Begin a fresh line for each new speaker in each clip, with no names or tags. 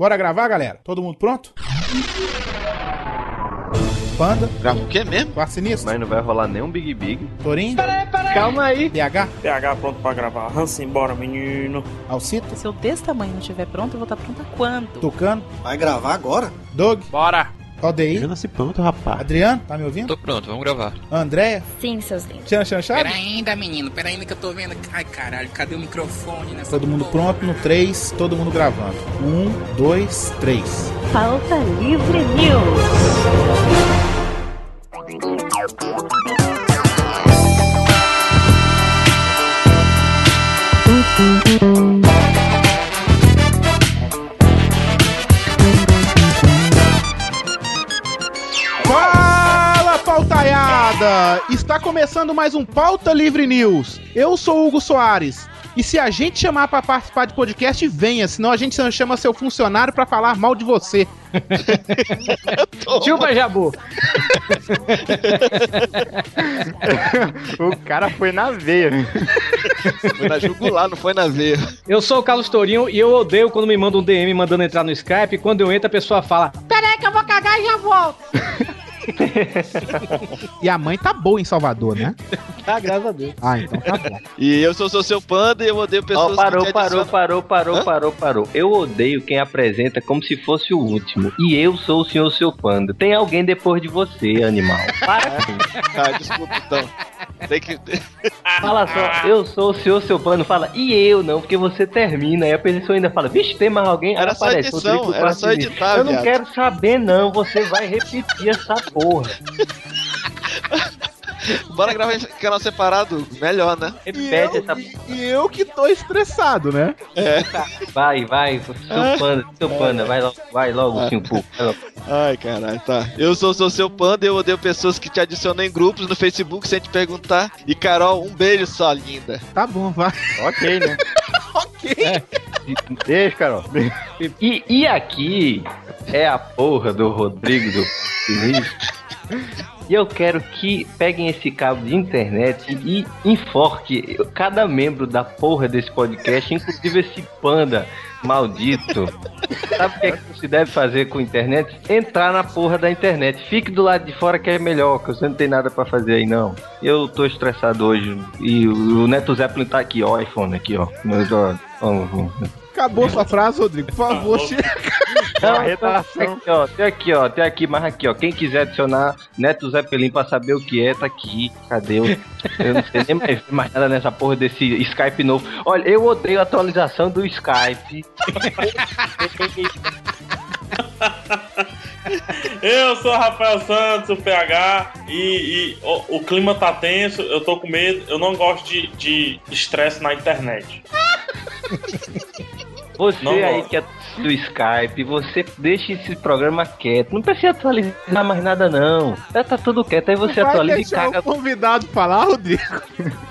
Bora gravar, galera? Todo mundo pronto? Panda,
Grava o quê mesmo?
Quarto Sinistro,
Mas não vai rolar nenhum Big Big.
Torinho,
Calma aí.
DH,
PH pronto pra gravar. Hansen, bora, menino.
Alcito,
Se eu desse tamanho não estiver pronto, eu vou estar pronta quando?
Tucano,
Vai gravar agora?
Doug,
Bora!
ODI,
nasci pronto, rapaz.
Adriano, tá me ouvindo?
Tô pronto, vamos gravar.
Andréia,
Sim, seus lindos.
Tchan Chan Chave?
Pera ainda, menino, pera ainda que eu tô vendo. Ai, caralho, cadê o microfone nessa
Todo mundo
porra?
pronto no 3, todo mundo gravando. 1, 2, 3.
Pauta Livre News.
Pautaiada! Está começando mais um Pauta Livre News. Eu sou o Hugo Soares. E se a gente chamar pra participar de podcast, venha, senão a gente chama seu funcionário pra falar mal de você.
Chupa, Jabu. o cara foi na veia.
Foi na jugular, não foi na veia.
Eu sou o Carlos Tourinho e eu odeio quando me manda um DM mandando entrar no Skype. E quando eu entro, a pessoa fala: Peraí, que eu vou cagar e já volto.
E a mãe tá boa em Salvador, né?
Tá, graças a Deus.
Ah, então tá bom.
E eu sou, sou seu panda e eu odeio pessoas
Ó, parou,
que
parou, parou, parou,
Hã?
parou, parou. Eu odeio quem apresenta como se fosse o último. E eu sou o senhor seu panda. Tem alguém depois de você, animal. Para com isso.
Ah, desculpa então. Tem que.
Fala só, eu sou o senhor seu panda. Fala, e eu não, porque você termina. Aí a pessoa ainda fala, vixe, tem mais alguém?
Era só
aparece,
edição, era só editar,
Eu não
viado.
quero saber, não. Você vai repetir essa porra.
Bora gravar em canal separado, melhor, né?
Repete essa
E eu que tô estressado, né?
Vai, vai, seu panda, seu panda, vai logo, vai logo, Simpu. Vai logo.
Ai, caralho, tá. Eu sou, sou seu panda eu odeio pessoas que te adicionam em grupos no Facebook sem te perguntar. E Carol, um beijo só, linda.
Tá bom, vai.
Ok, né?
Ok.
Deixa, Carol. E, e aqui é a porra do Rodrigo do Sinistro. E eu quero que peguem esse cabo de internet e enforque cada membro da porra desse podcast, inclusive esse panda maldito. Sabe o que, é que se deve fazer com a internet? Entrar na porra da internet. Fique do lado de fora que é melhor, que você não tem nada pra fazer aí não. Eu tô estressado hoje. E o Neto Zeppelin tá aqui, ó, iPhone aqui, ó. Meu Deus.
Acabou sua frase, Rodrigo. Por favor, chega.
Não, tem aqui, ó, tem aqui, ó, tem aqui, mas aqui, ó. Quem quiser adicionar Neto Zeppelin pra saber o que é, tá aqui. Cadê? Eu, eu não sei nem mais, mais nada nessa porra desse Skype novo. Olha, eu odeio a atualização do Skype.
Eu sou Rafael Santos, o PH, e, e o, o clima tá tenso, eu tô com medo, eu não gosto de estresse na internet.
Você
Não
aí que é do Skype, você deixa esse programa quieto. Não precisa atualizar mais nada, não. Já tá tudo quieto, aí você
Vai
atualiza e
deixar
caga.
o convidado falar, Rodrigo?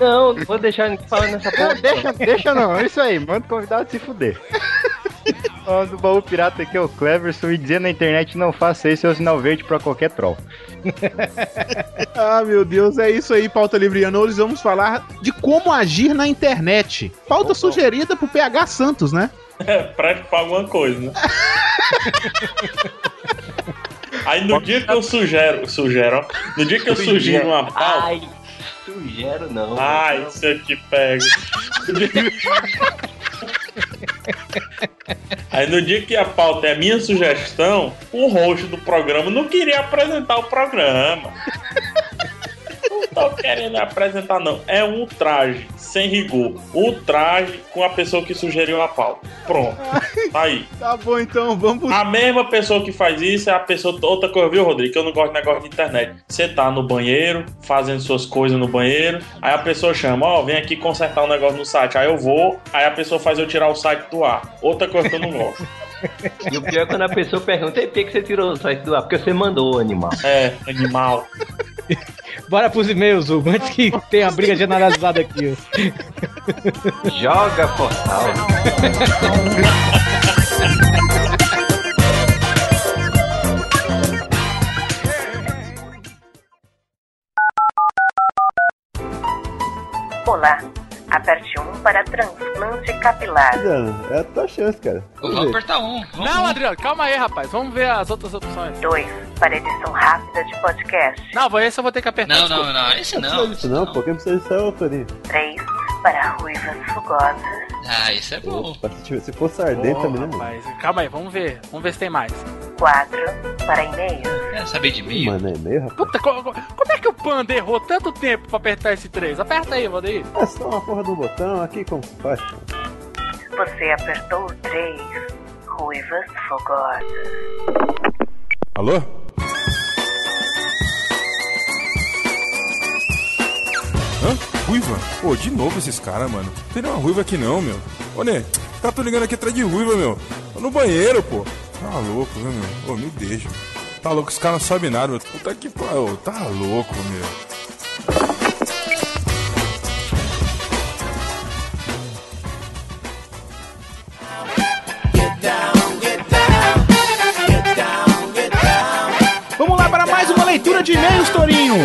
Não, não vou deixar ninguém falando nessa porra.
Deixa, deixa não, é isso aí, manda o convidado se fuder. Ó, do baú pirata aqui é o Cleverson e dizer na internet não faça isso é o sinal verde pra qualquer troll.
Ah, meu Deus, é isso aí, pauta livriana. Hoje vamos falar de como agir na internet. Pauta sugerida pro PH Santos, né?
É, preste pra alguma coisa, né? Aí no dia que eu sugero, sugero, ó, no dia que eu sugiro uma pauta,
Ai, sugero não.
ai, isso aqui pega. Aí no dia que a pauta é a minha sugestão, o host do programa não queria apresentar o programa. Não tô querendo apresentar, não. É um traje, sem rigor. Um traje com a pessoa que sugeriu a pauta. Pronto. Tá aí.
Tá bom, então, vamos.
A mesma pessoa que faz isso é a pessoa. Outra coisa, viu, Rodrigo? Que eu não gosto de negócio de internet. Você tá no banheiro, fazendo suas coisas no banheiro. Aí a pessoa chama, ó, vem aqui consertar um negócio no site. Aí eu vou, aí a pessoa faz eu tirar o site do ar. Outra coisa que eu não gosto.
E o pior é quando a pessoa pergunta, e por que você tirou o site do ar? Porque você mandou, animal.
É, animal.
Bora pros e-mails, Hugo, antes que tenha a briga generalizada aqui. ó.
Joga portal.
Olá, Aperte 1 para transplante capilar.
Adriano, é a tua chance, cara.
Vamos apertar um. Vamos
Não. Adriano, calma aí, rapaz. Vamos ver as outras opções.
2 para edição rápida de podcast.
Não, esse eu vou ter que apertar.
Não,
desculpa.
não, não. Esse
Não
não.
precisa disso não, pô. Quem precisa disso é o Torinho.
3 para ruivas fogosas.
Ah, isso é bom.
Opa, se, tivesse- se fosse ardente
Ô,
também, né, mano?
rapaz, calma aí, vamos ver. Vamos ver se tem mais.
4 para e-mails.
Quer saber de mim?
Mano, é meio, rapaz.
Puta, co- co- como é que o Panda errou tanto tempo pra apertar esse 3? Aperta aí, Valdeir.
É só uma porra do botão aqui, como se faz?
Você apertou o 3. Ruivas fogosas.
Alô? Hã? Ruiva? Pô, de novo esses caras, mano. Não tem nenhuma ruiva aqui não, meu. Ô, Nê, os caras ligando aqui atrás de ruiva, meu. Tô no banheiro, pô. Tá louco, viu, meu? Ô, me deixa. Tá louco, os caras não sabem nada, meu. Puta que pariu. Tá louco, meu.
E-mails, Torinho.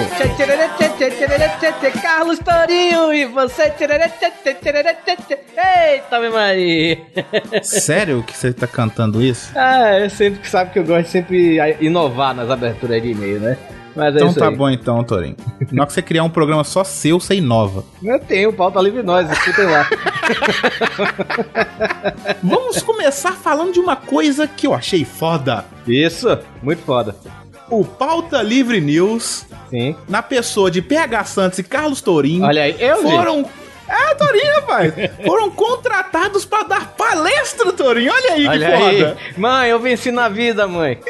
Carlos Torinho e você. Eita, meu Maria.
Sério que você tá cantando isso?
Ah, eu sempre sabe que eu gosto de sempre inovar nas aberturas de e-mail, né? É
Então tá
aí.
bom então, Torinho. Na hora que você criar um programa só seu, você inova.
Eu tenho, pauta livre nós, escutem lá.
Vamos começar falando de uma coisa que eu achei foda.
Isso, muito foda.
O Pauta Livre News,
Sim.
na pessoa de PH Santos e Carlos Tourinho,
Olha aí, eu,
foram... É, Torinho, rapaz. Foram contratados pra dar palestra, Torinho. Olha aí
Olha
que
aí.
foda.
Mãe, eu venci na vida, mãe.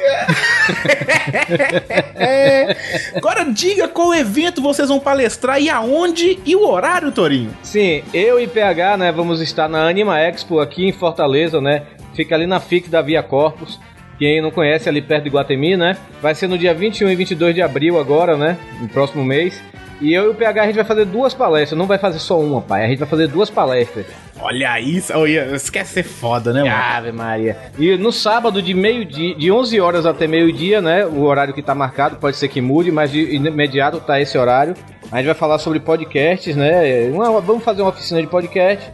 É. Agora diga qual evento vocês vão palestrar e aonde e o horário, Torinho.
Sim, eu e PH, né, vamos estar na Anima Expo aqui em Fortaleza, né? Fica ali na FIC da Via Corpus. Quem não conhece, ali perto de Guatemi, né? Vai ser no dia 21 e 22 de abril agora, né? No próximo mês. E eu e o PH a gente vai fazer duas palestras, não vai fazer só uma, pai. A gente vai fazer duas palestras.
Olha isso. Olha, isso quer ser foda, né, mano?
Ave Maria. E no sábado de meio-dia, de 11 horas até meio-dia, né? O horário que tá marcado, pode ser que mude, mas de imediato tá esse horário. A gente vai falar sobre podcasts, né? Uma- vamos fazer uma oficina de podcast.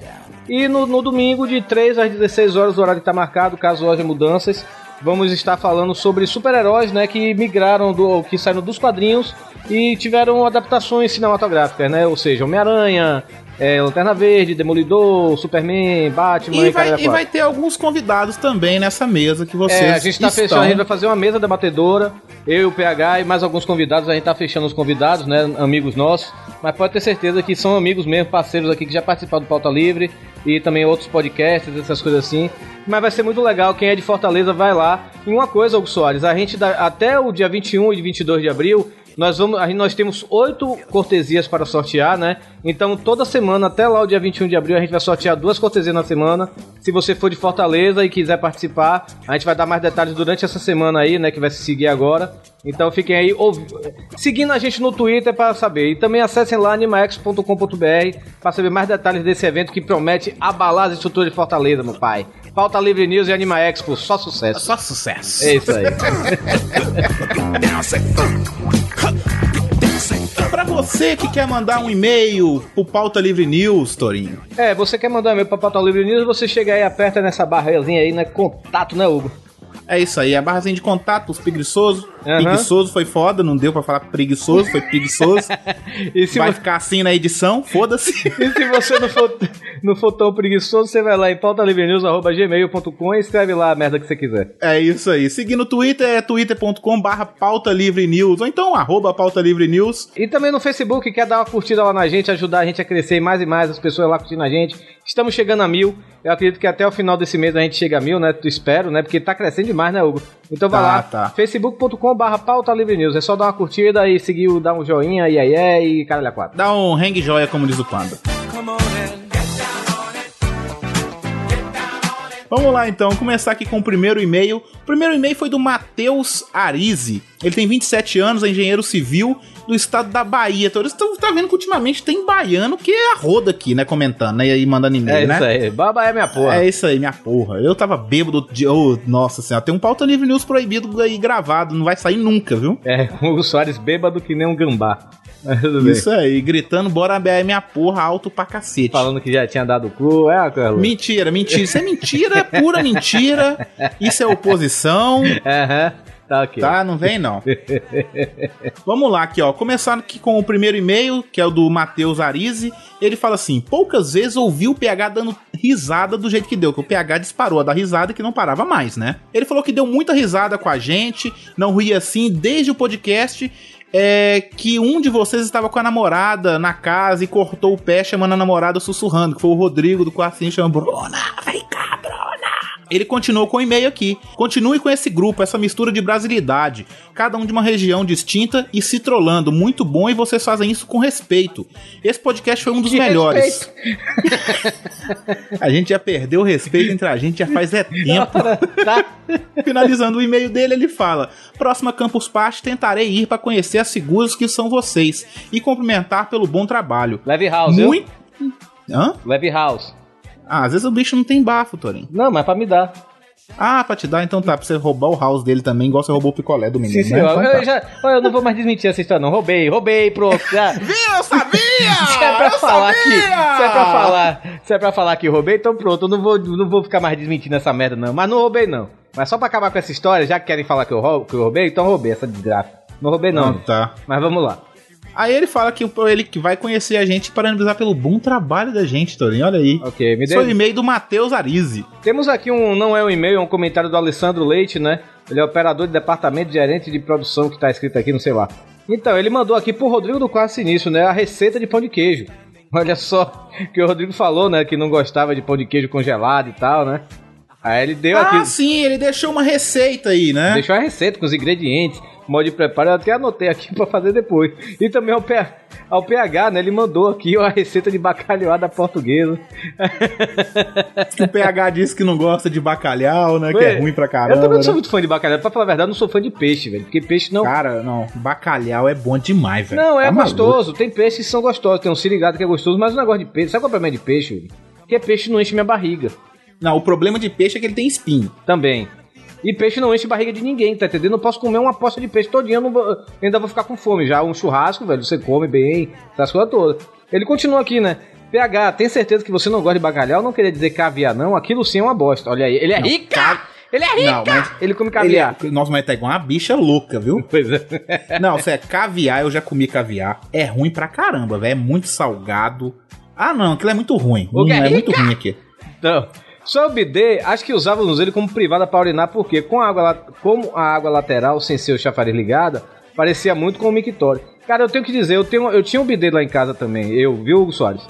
E no, no domingo, de 3 às 16 horas, o horário que tá marcado, caso haja mudanças, vamos estar falando sobre super-heróis, né? Que migraram, do, que saíram dos quadrinhos e tiveram adaptações cinematográficas, né? Ou seja, Homem-Aranha, é, Lanterna Verde, Demolidor, Superman, Batman
E vai,
caralho a
e vai ter alguns convidados também nessa mesa que vocês
é, a gente tá
estão...
fechando, a gente vai fazer uma mesa debatedora, eu, o PH e mais alguns convidados, a gente tá fechando os convidados, né, amigos nossos, mas pode ter certeza que são amigos mesmo, parceiros aqui que já participaram do Pauta Livre e também outros podcasts, essas coisas assim. Mas vai ser muito legal, quem é de Fortaleza vai lá. E uma coisa, Hugo Soares, a gente dá, até o dia 21 e 22 de abril, nós vamos, a gente- nós temos oito cortesias para sortear, né? Então toda semana, até lá o dia 21 de abril, a gente vai sortear duas cortesias na semana. Se você for de Fortaleza e quiser participar, a gente vai dar mais detalhes durante essa semana aí, né? Que vai se seguir agora. Então fiquem aí seguindo a gente no Twitter para saber. E também acessem lá animax.com.br para saber mais detalhes desse evento que promete abalar as estruturas de Fortaleza, meu pai. Pauta Livre News e Anima Expo, só sucesso.
Só sucesso.
É isso aí.
Pra você que quer mandar um e-mail pro Pauta Livre News, Torinho.
É, você quer mandar e-mail pra Pauta Livre News, você chega aí, aperta nessa barrazinha aí, né? Contato, né, Hugo?
É isso aí, a barrazinha de contato, os preguiçosos.
Aham.
Preguiçoso foi foda, não deu pra falar preguiçoso, foi preguiçoso. Vai
você,
ficar assim na edição, foda-se.
e se você não for, não for tão preguiçoso, você vai lá em pautalivrenews.gmail.com e escreve lá a merda que você quiser.
É isso aí. Seguir no Twitter é twitter.com barra pauta livre news, ou então arroba pauta livre news.
E também no Facebook, quer dar uma curtida lá na gente, ajudar a gente a crescer mais e mais, as pessoas lá curtindo a gente. Estamos chegando a mil. Eu acredito que até o final desse mês a gente chega a mil, né? Tu espero, né? Porque tá crescendo demais, né, Hugo? Então vai
Tá,
lá,
tá.
facebook.com barra pauta livre news. É só dar uma curtida e seguir, o- dar um joinha, e aí, é, e caralho a quatro.
Dá um hang joia, como diz o Panda. Vamos lá então, começar aqui com o primeiro e-mail. O primeiro e-mail foi do Matheus Arize. Ele tem 27 anos, é engenheiro civil do estado da Bahia. Então, Você tá vendo que ultimamente tem baiano que é a roda aqui, né? Comentando, né? E aí mandando e-mail,
É
né?
isso aí. Baba é minha porra.
É isso aí, minha porra. Eu tava bêbado de. Oh, nossa senhora, tem um pauta livre news proibido aí gravado, não vai sair nunca, viu?
É, o Hugo Soares bêbado que nem um gambá.
Isso aí, gritando, bora BR minha porra, alto pra cacete.
Falando que já tinha dado o cu, é, Carlos?
Mentira, mentira. Isso é mentira, pura mentira. Isso é oposição.
Aham, tá.
Tá, não vem não. Vamos lá aqui, ó. Começando aqui com o primeiro e-mail, que é o do Matheus Arize. Ele fala assim: poucas vezes ouvi o PH dando risada do jeito que deu, que o PH disparou a dar risada que não parava mais, né? Ele falou que deu muita risada com a gente, não ria assim desde o podcast. É que um de vocês estava com a namorada na casa e cortou o pé chamando a namorada sussurrando, que foi o Rodrigo do quartinho chamando Bruna, vem cá, Bruna. Ele continuou com o e-mail aqui. Continue com esse grupo, essa mistura de brasilidade. Cada um de uma região distinta e se trollando. Muito bom e vocês fazem isso com respeito. Esse podcast foi um dos
Que
melhores. a gente já perdeu o respeito entre a gente já faz é tempo.
Tá.
Finalizando o e-mail dele, ele fala: Próxima Campus Party tentarei ir para conhecer as seguras que são vocês e cumprimentar pelo bom trabalho.
Leve House?
Muito. Hã?
Leve House.
Ah, às vezes o bicho não tem bafo, Torinho.
Não, mas pra me dar.
Ah, pra te dar, então tá. Pra você roubar o house dele também, igual você roubou o picolé do menino.
Sim, sim,
né?
eu,
Então
eu
tá.
já, olha, eu não vou mais desmentir essa história, não. Roubei, roubei, pronto. Já.
Viu? Eu sabia!
Se é pra
Eu
falar
sabia!
que. Se é pra falar. Se é pra falar que roubei, então pronto, eu não vou, não vou ficar mais desmentindo essa merda, não. Mas não roubei, não. Mas só pra acabar com essa história, já que querem falar que eu, rou- que eu roubei, então roubei essa desgraça. Não roubei, não.
Ah, tá.
Mas vamos lá.
Aí ele fala que ele que vai conhecer a gente para parabenizar pelo bom trabalho da gente, Torinho. Olha aí.
Ok, me
Esse foi o e-mail do Matheus Arize.
Temos aqui um. Não é um e-mail, é um comentário do Alessandro Leite, né? Ele é operador de departamento gerente de produção que tá escrito aqui, não sei lá. Então, ele mandou aqui pro Rodrigo do Quarto Sinistro, né? A receita de pão de queijo. Olha só, que o Rodrigo falou, né? Que não gostava de pão de queijo congelado e tal, né? Aí ele deu
Ah,
aqui.
sim, ele deixou uma receita aí, né?
Deixou a receita com os ingredientes, modo de preparo, eu até anotei aqui pra fazer depois. E também ao, P- ao PH, né? Ele mandou aqui a receita de bacalhoada portuguesa.
Que o PH disse que não gosta de bacalhau, né? Que é ruim pra
Eu
caramba.
também não sou
né?
muito fã de bacalhau. Pra falar a verdade, eu não sou fã de peixe, velho. Porque peixe não.
Cara, não. Bacalhau é bom demais, velho.
Não, é
Tá maluco.
gostoso. Tem peixes que são gostosos. Tem um sirigado que é gostoso, mas o negócio de peixe. Sabe qual é o problema de peixe, velho? Porque peixe não enche minha barriga.
Não, o problema de peixe é que ele tem espinho.
Também. E peixe não enche barriga de ninguém, tá entendendo? Eu posso comer uma poça de peixe todinha, eu não vou- eu ainda vou ficar com fome. Já um churrasco, velho, você come bem, essas coisas todas. Ele continua aqui, né? PH, tem certeza que você não gosta de bacalhau? Não queria dizer caviar, não. Aquilo sim é uma bosta. Olha aí, ele é
Não,
rica! Ele é rica!
Não, mas
Ele come
Ele
caviar.
é, nossa, mas tá igual uma bicha louca, viu?
Pois é.
Não, se é caviar, eu já comi caviar. É ruim pra caramba, velho. É muito salgado. Ah, não, aquilo é muito ruim. Hum, é
Guerrica!
muito ruim aqui.
Então, só o bidê, acho que usávamos ele como privada para urinar, porque com a água, como a água lateral, sem ser o chafariz ligada, parecia muito com o mictório. Cara, eu tenho que dizer, eu, tenho, eu tinha um bidê lá em casa também, eu, viu, Hugo Soares?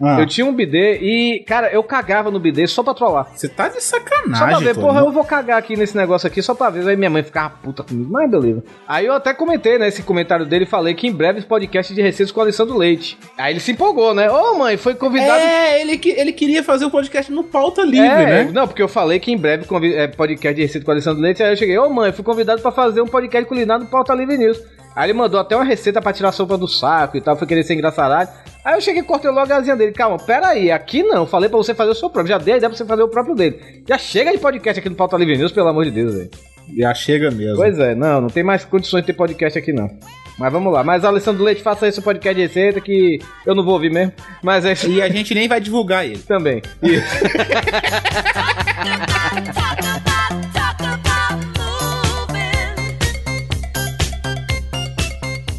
Ah,
Eu tinha um bidê e, cara, eu cagava no bidê só pra trollar.
Você tá de
Só pra
sacanagem,
ver, porra, eu vou cagar aqui nesse negócio aqui só pra ver. Aí minha mãe ficava puta comigo, mas beleza. Aí eu até comentei, né, esse comentário dele falei que em breve esse podcast de receitas com Alessandro Leite. Aí ele se empolgou, né? Ô mãe, foi convidado.
É, ele, que- ele queria fazer o podcast no pauta livre,
É,
né?
Não, porque eu falei que em breve convi- é, podcast de receita com o Alessandro Leite. Aí eu cheguei, ô mãe, fui convidado pra fazer um podcast culinário no Pauta Livre News. Aí ele mandou até uma receita pra tirar a sopa do saco e tal, foi querer ser engraçarado. Aí eu cheguei e cortei logo a asinha dele. Calma, pera aí, aqui não. Falei pra você fazer o seu próprio. Já dei a ideia pra você fazer o próprio dele. Já chega de podcast aqui no Pauta Livre News, pelo amor de Deus, velho.
Já chega mesmo.
Pois é, não, não tem mais condições de ter podcast aqui não. Mas vamos lá. Mas Alessandro Leite, faça esse podcast de receita que eu não vou ouvir mesmo. Mas é isso
E a gente nem vai divulgar ele.
também. Isso.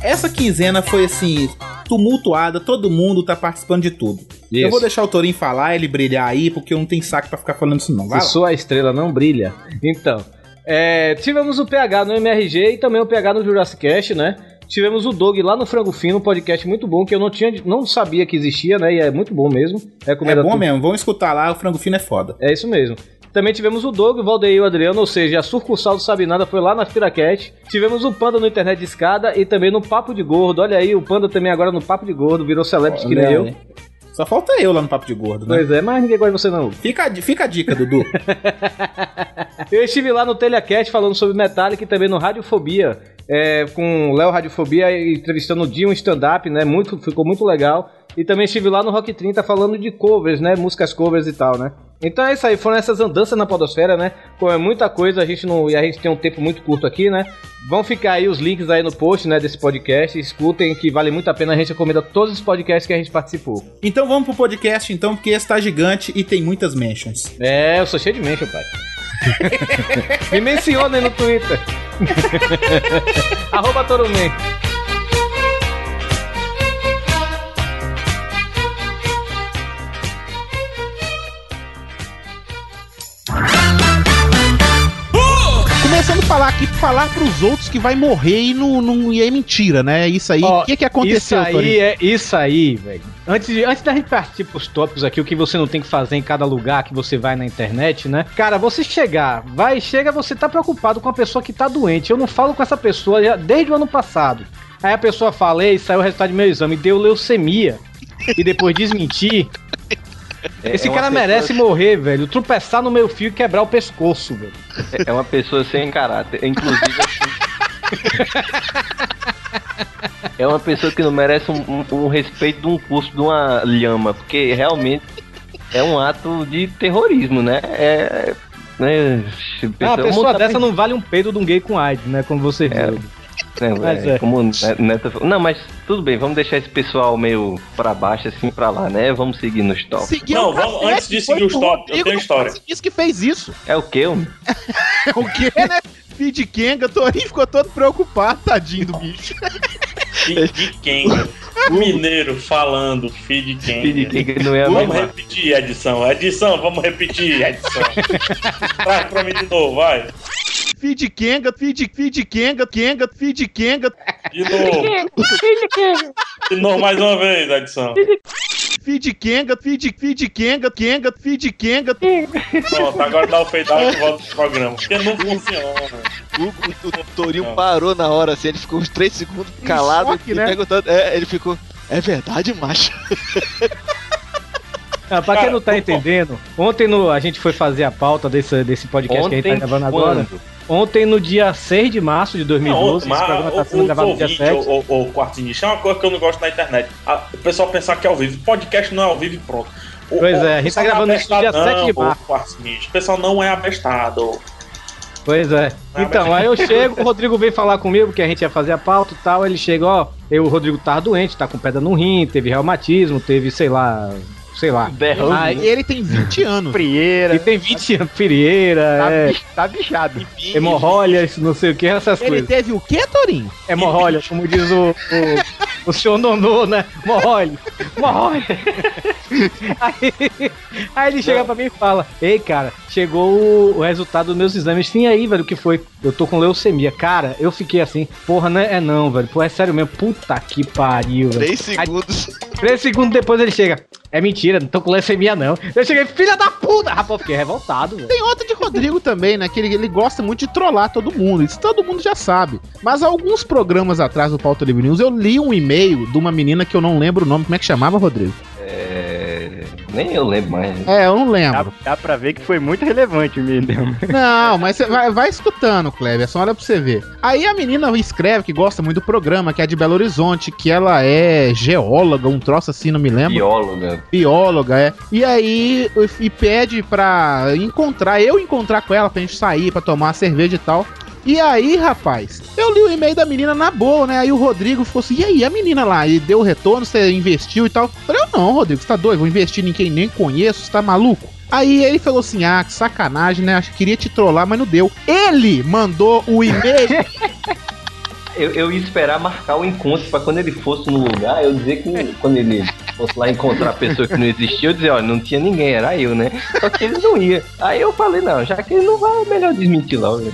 Essa quinzena foi assim, tumultuada, todo mundo tá participando de tudo. Eu
Isso.
vou deixar o Torinho falar, ele brilhar aí, porque eu não tenho saco pra ficar falando isso não. Vai
Se
lá.
sua estrela não brilha. Então, é, tivemos o PH no MRG e também o PH no Jurassic Cast, né? Tivemos o Doug lá no Frango Fino, um podcast muito bom que eu não tinha, não sabia que existia, né? E é muito bom mesmo.
É
Recomendo
bom
tu-
mesmo, vamos escutar lá, o frango fino é foda.
É isso mesmo. Também tivemos o Doug, o Valdeir e o Adriano, ou seja, a sucursal do Sabinada foi lá na Piraquete. Tivemos o Panda no Internet de Escada e também no Papo de Gordo. Olha aí, o Panda também agora no Papo de Gordo, virou celebrity que nem eu.
Só falta eu lá no Papo de Gordo, né?
Pois é, mas ninguém gosta de você não.
Fica, a fica a dica, Dudu.
Eu estive lá no Telecast falando sobre Metallica e também no Radiofobia, é, com o Léo Radiofobia entrevistando o Dio, um stand-up, né? Muito, ficou muito legal. E também estive lá no Rock 30 falando de covers, né? Músicas covers e tal, né? Então é isso aí, foram essas andanças na podosfera, né? Como é muita coisa, a gente não. E a gente tem um tempo muito curto aqui, né? Vão ficar aí os links aí no post, né, desse podcast. Escutem que vale muito a pena, a gente recomenda todos os podcasts que a gente participou.
Então vamos pro podcast, então, porque esse tá gigante e tem muitas mentions.
É, eu sou cheio de mention, pai. Me menciona aí no Twitter. Arroba Torumen.
Começando a falar aqui, falar pros outros que vai morrer e não, não e é mentira, né? Isso aí, o
Ó,
que que aconteceu,
Isso aí
Torinho?
é isso aí, velho. Antes, de- antes da gente partir pros tópicos aqui, o que você não tem que fazer em cada lugar que você vai na internet, né? Cara, você chegar, vai, chega, você tá preocupado com a pessoa que tá doente. Eu não falo com essa pessoa já desde o ano passado. Aí a pessoa fala, ei, saiu o resultado do meu exame, deu leucemia. E depois desmentir.
É-
Esse
é
cara
pessoa-
merece morrer, velho. Tropeçar no meu fio e quebrar o pescoço, velho.
É uma pessoa sem caráter. Inclusive. é uma pessoa que não merece um, um- um respeito de um curso de uma lhama, porque realmente é um ato de terrorismo, né? É. Né,
Ah, a pessoa
mundo tá
dessa não vale um peido de um gay com AIDS, né? Como você
É.
viu.
É,
Mas
é,
é.
como o Neto falou. Não, mas tudo bem, vamos deixar esse pessoal meio pra baixo, assim, pra lá, né? Vamos seguir nos tópicos.
Seguiu
Não, vamos- antes de seguir os tópicos, eu tenho história.
Isso que fez isso.
É o quê? homem?
o quê, né? Feed Kenga, Torinho ficou todo preocupado, tadinho do bicho.
Feed Kenga. Mineiro falando Feed Kenga.
Feed Kenga não é a
Vamos
mesma.
repetir, edição. Edição, vamos repetir, edição. Traz pra mim de novo, vai.
Feed Kenga, feed, feed Kenga, Kenga, feed Kenga.
De novo. De novo mais uma vez, edição.
Feed Kenga, feed, feed Kenga, Kenga, feed Kenga.
Pronto, agora dá o out e volta pro programa. Porque não funciona.
O, o, o Torinho parou na hora, assim, ele ficou uns 3 segundos calado
choque,
e
né?
perguntando. É, ele ficou. É verdade, macho?
Ah, pra quem não tá entendendo, ontem no, a gente foi fazer a pauta desse, desse podcast que a gente tá
Ontem,
gravando
quando?
Ontem, no dia 6 de março de
Não,
2012,
mas
esse programa tá
o,
sendo gravado no dia
ouvinte,
7.
o, o, o quarto nicho é uma coisa que eu não gosto na internet. A- o pessoal pensar que é ao vivo. Podcast não é ao vivo e pronto. O-
Pois é, a gente tá
não é
gravando isso no dia
abestado,
7 de
não,
março.
o. O pessoal não é abestado.
Pois é.
Ah,
Então, aí eu chego, o Rodrigo vem falar comigo que a gente ia fazer a pauta e tal. Ele chega, ó, eu, o Rodrigo tava doente, tá com pedra no rim, teve reumatismo, teve, sei lá, sei lá.
Derrame.
Ah, ele tem 20 anos.
Frieira.
E tem 20 anos, pirieira,
Tá,
é,
tá bichado.
hemorróias, não sei o que, essas
Ele
coisas.
teve o quê, Torinho?
Hemorróias, como diz o, o, o senhor Nonô, né? Hemorróias. Hemorróias. Aí, aí ele chega pra mim e fala: Ei, cara, chegou o, o resultado dos meus exames. Sim, aí, velho, o que foi? Eu tô com leucemia. Cara, eu fiquei assim, porra, não é, é não, velho. Pô, é sério mesmo. Puta que pariu, velho.
3 segundos.
Três segundos depois ele chega. É mentira, não tô com leucemia, não. Eu cheguei, filha da puta! Rapaz, eu fiquei revoltado, velho.
Tem outra de Rodrigo também, né? Que ele, ele gosta muito de trollar todo mundo. Isso todo mundo já sabe. Mas alguns programas atrás do Pauta Livre News, eu li um e-mail de uma menina que eu não lembro o nome. Como é que chamava, Rodrigo?
É... Nem eu lembro mais.
É, eu não
Dá,
lembro.
dá pra ver que foi muito relevante o menino.
Não, mas você vai, vai escutando, Kleber, só olha pra você ver. Aí a menina escreve que gosta muito do programa, que é de Belo Horizonte, que ela é geóloga, um troço assim, não me lembro.
Bióloga.
bióloga, é. E aí, e pede pra encontrar, eu encontrar com ela pra gente sair, pra tomar uma cerveja e tal. E aí, rapaz, eu li o e-mail da menina na boa, né? Aí o Rodrigo falou assim: e aí, a menina lá? E deu retorno, você investiu e tal. Eu falei: eu não, Rodrigo, você tá doido? Vou investir em quem nem conheço, você tá maluco? Aí ele falou assim: ah, que sacanagem, né? Acho que queria te trollar, mas não deu. Ele mandou o e-mail.
Eu, eu ia esperar marcar o encontro pra quando ele fosse no lugar, eu dizer que quando ele fosse lá encontrar a pessoa que não existia, eu dizer, olha, não tinha ninguém, era eu, né? Só que ele não ia. Aí eu falei, não, já que ele não vai, é melhor desmentir logo.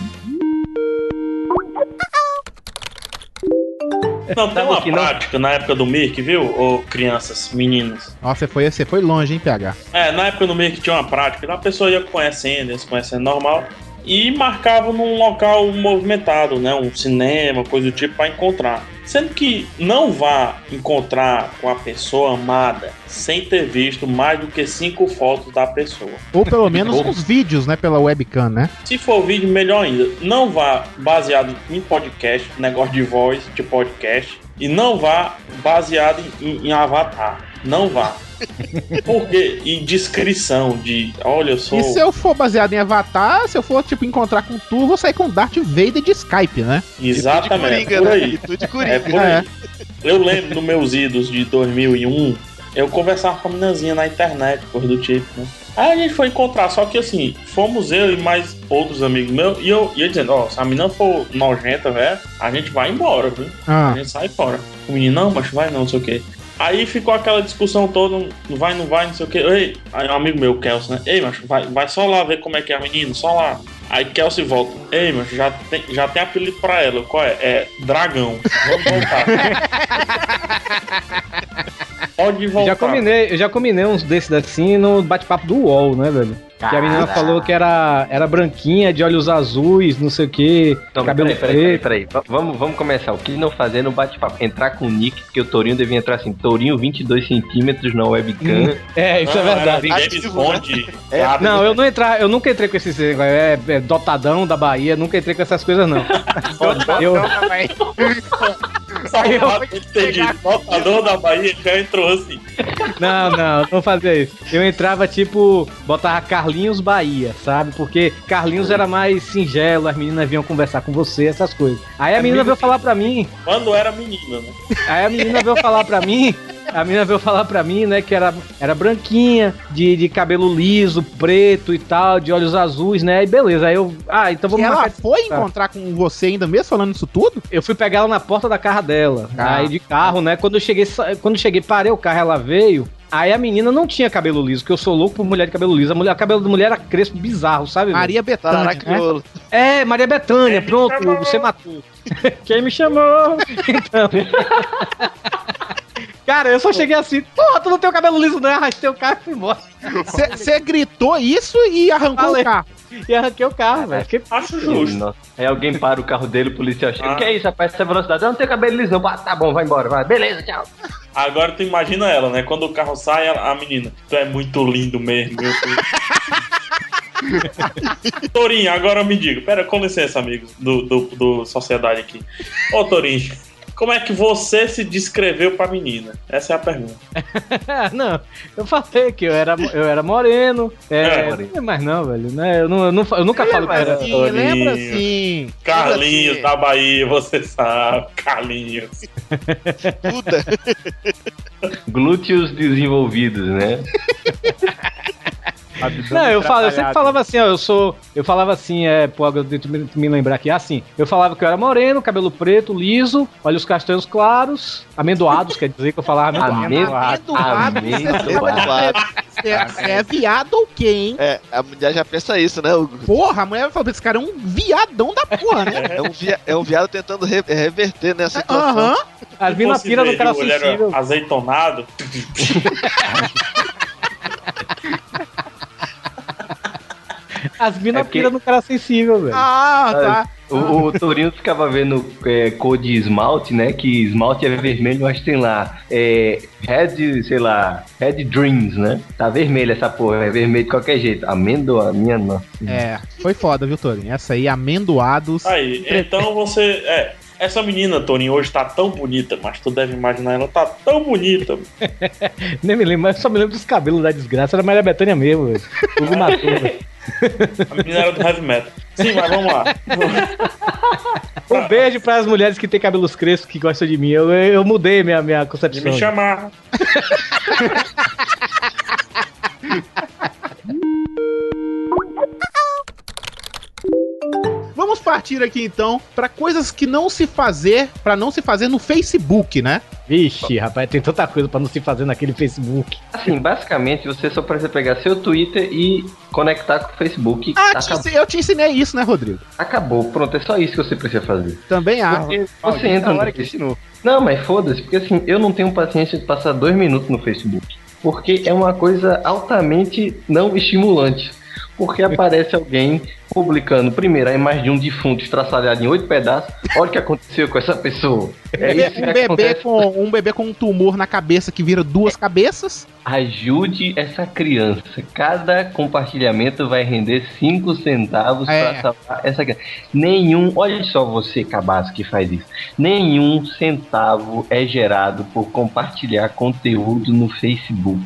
Não, tem uma prática na época do Mirk, viu? Ô, crianças, meninos.
Nossa, você foi, você foi longe, hein, PH?
É, na época do Mirk tinha uma prática, a pessoa ia conhecendo, ia se conhecendo normal, e marcava num local movimentado, né? Um cinema, coisa do tipo, pra encontrar. Sendo que não vá encontrar com a pessoa amada sem ter visto mais do que cinco fotos da pessoa.
Ou pelo menos uns vídeos, né, pela webcam, né?
Se for vídeo, melhor ainda. Não vá baseado em podcast, negócio de voz de podcast. E não vá baseado em, em avatar. não vá. Porque indiscrição de, olha, eu sou.
E se eu for baseado em Avatar, se eu for, tipo, encontrar com tu, eu vou sair com Darth Vader de Skype, né?
Exatamente,
E tu de
é por
Coringa,
aí.
né? E tu de Coringa.
É por aí. Eu lembro nos meus idos de 2001, eu conversava com a meninazinha na internet, coisa do tipo, né? Aí a gente foi encontrar, só que assim, fomos eu e mais outros amigos meus, e eu ia dizendo, ó, se a menina for nojenta, velho, a gente vai embora, viu?
Ah.
A gente sai fora. O menino, não, mas vai não, não sei o quê. Aí ficou aquela discussão toda, não vai, não vai, não sei o quê. Ei, aí um amigo meu, Kelso, né? Ei, macho, vai, vai só lá ver como é que é a menina, só lá. Aí Kelsey volta. Ei, macho, já tem, já tem apelido pra ela. Qual é? É Dragão. Vamos voltar. Pode voltar.
Já combinei, eu já combinei uns desses assim no bate-papo do UOL, né, velho? Que a menina falou que era, era branquinha, de olhos azuis, não sei o que,
Não,
cabelo
peraí, peraí, peraí,
preto.
peraí. Va- Vamos, vamos começar. O que não fazer no bate-papo? Entrar com o nick, porque o Tourinho devia entrar assim, Tourinho 22 centímetros na webcam.
É, isso é
Não, era
verdade.
James Bond.
É,
gato.
Não, eu não entrar, eu nunca entrei com esses é, é, dotadão da Bahia, nunca entrei com essas coisas não. eu,
Safado, entendi. Botador da Bahia já entrou assim.
não, não, não fazia isso. Eu entrava tipo, botava Carlinhos Bahia, sabe? Porque Carlinhos era mais singelo, as meninas vinham conversar com você, essas coisas. Aí a menina veio falar pra mim,
Quando era menina, né?
Aí a menina veio falar pra mim, a menina veio falar pra mim, né, que era, era branquinha, de, de cabelo liso, preto e tal, de olhos azuis, né? E beleza, aí eu. Ah, então
E
vamos
ela
marcar-
foi encontrar com você ainda mesmo falando isso tudo?
Eu fui pegar ela na porta da casa dela.
Ah.
Aí de carro, né? Quando eu cheguei, quando eu cheguei, parei o carro, ela veio. Aí a menina não tinha cabelo liso, que eu sou louco por mulher de cabelo liso. A mulher, o cabelo da mulher era crespo, bizarro, sabe?
Maria Bethânia. né?
É, Maria Bethânia,
me
pronto,
chamou?
você matou. Quem me chamou? Então. Cara, eu só cheguei assim, porra, tu não tem o cabelo liso, não, arrastei o carro e fui embora.
Você gritou isso e arrancou
Falei.
o carro.
E arranquei o carro, velho. Fiquei-
Acho justo.
Nossa. Aí alguém para o carro dele, o policial chega.
Ah.
Que é isso, rapaz? Essa velocidade? Eu não tenho cabelo liso, não. Ah, tá bom, vai embora, vai. Beleza, tchau.
Agora tu imagina ela, né? Quando o carro sai, a, menina. Tu é muito lindo mesmo, meu filho. Torinho, agora me diga. Pera, com licença, amigos do, do, do Sociedade aqui. Ô, Torinho, como é que você se descreveu pra menina? Essa é a pergunta.
não, eu falei que eu era, eu era moreno. É,
É.
não é mais não, velho. Né? Eu, não, eu, não, eu nunca falo que era.
Sim, lembra sim.
Carlinhos
assim.
da Bahia, você sabe. Carlinhos.
Puta.
Glúteos desenvolvidos, né?
Não, eu, falo, eu sempre falava assim, ó, eu sou. Eu falava assim, é, pô, eu tento me, me lembrar aqui, assim, eu falava que eu era moreno, cabelo preto, liso, olhos castanhos claros, amendoados, quer dizer que eu falava amendoado.
Amendoado,
Amendoado.
Você é viado ou quê, hein?
É, a mulher já pensa isso, né? Hugo?
Porra, a mulher vai falar, esse cara é um viadão da porra, né?
É um, via- é um viado tentando re- reverter nessa situação.
Aham.
As minas
Se
pira no cara
ver, o olho era
sensível. As minas
É porque-
pira no cara sensível, velho.
Ah, tá.
O, o Tourinho ficava vendo é, cor de esmalte, né? Que esmalte é vermelho, mas tem lá. É, Red, sei lá, Red Dreams, né? Tá vermelho essa porra, é vermelho de qualquer jeito. Amêndoa, minha nossa.
É, foi foda, viu, Torinho? Essa aí, amendoados.
Aí, então você. É. Essa menina, Tony, hoje tá tão bonita, mas tu deve imaginar, ela tá tão bonita.
Nem me lembro, mas só me lembro dos cabelos da desgraça. Era Maria Bethânia mesmo, velho. Hugo matou.
A menina era do heavy metal. Sim, mas vamos lá.
Um beijo para as mulheres que têm cabelos crespos que gostam de mim. Eu, eu mudei minha, minha
De
concepção.
me chamar.
Vamos partir aqui então pra coisas que não se fazer, pra não se fazer no Facebook, né?
Vixe, rapaz, tem tanta coisa pra não se fazer naquele Facebook.
Assim, basicamente, você só precisa pegar seu Twitter e conectar com o Facebook.
Ah, te eu te ensinei isso, né, Rodrigo?
acabou. Pronto, é só isso que você precisa fazer.
Também acho.
Porque você entra no
hora que
Facebook.
ensinou.
Não, mas foda-se, porque assim, eu não tenho paciência de passar dois minutos no Facebook. Porque é uma coisa altamente não estimulante. Porque aparece alguém publicando, primeiro, a imagem de um defunto estraçalhado em oito pedaços. Olha o que aconteceu com essa pessoa. É isso que
um, bebê
acontece.
com, um bebê com um tumor na cabeça que vira duas cabeças.
Ajude essa criança. Cada compartilhamento vai render 5 centavos
É.
para salvar essa criança. Nenhum, olha só você, cabaço, que faz isso. Nenhum centavo é gerado por compartilhar conteúdo no Facebook.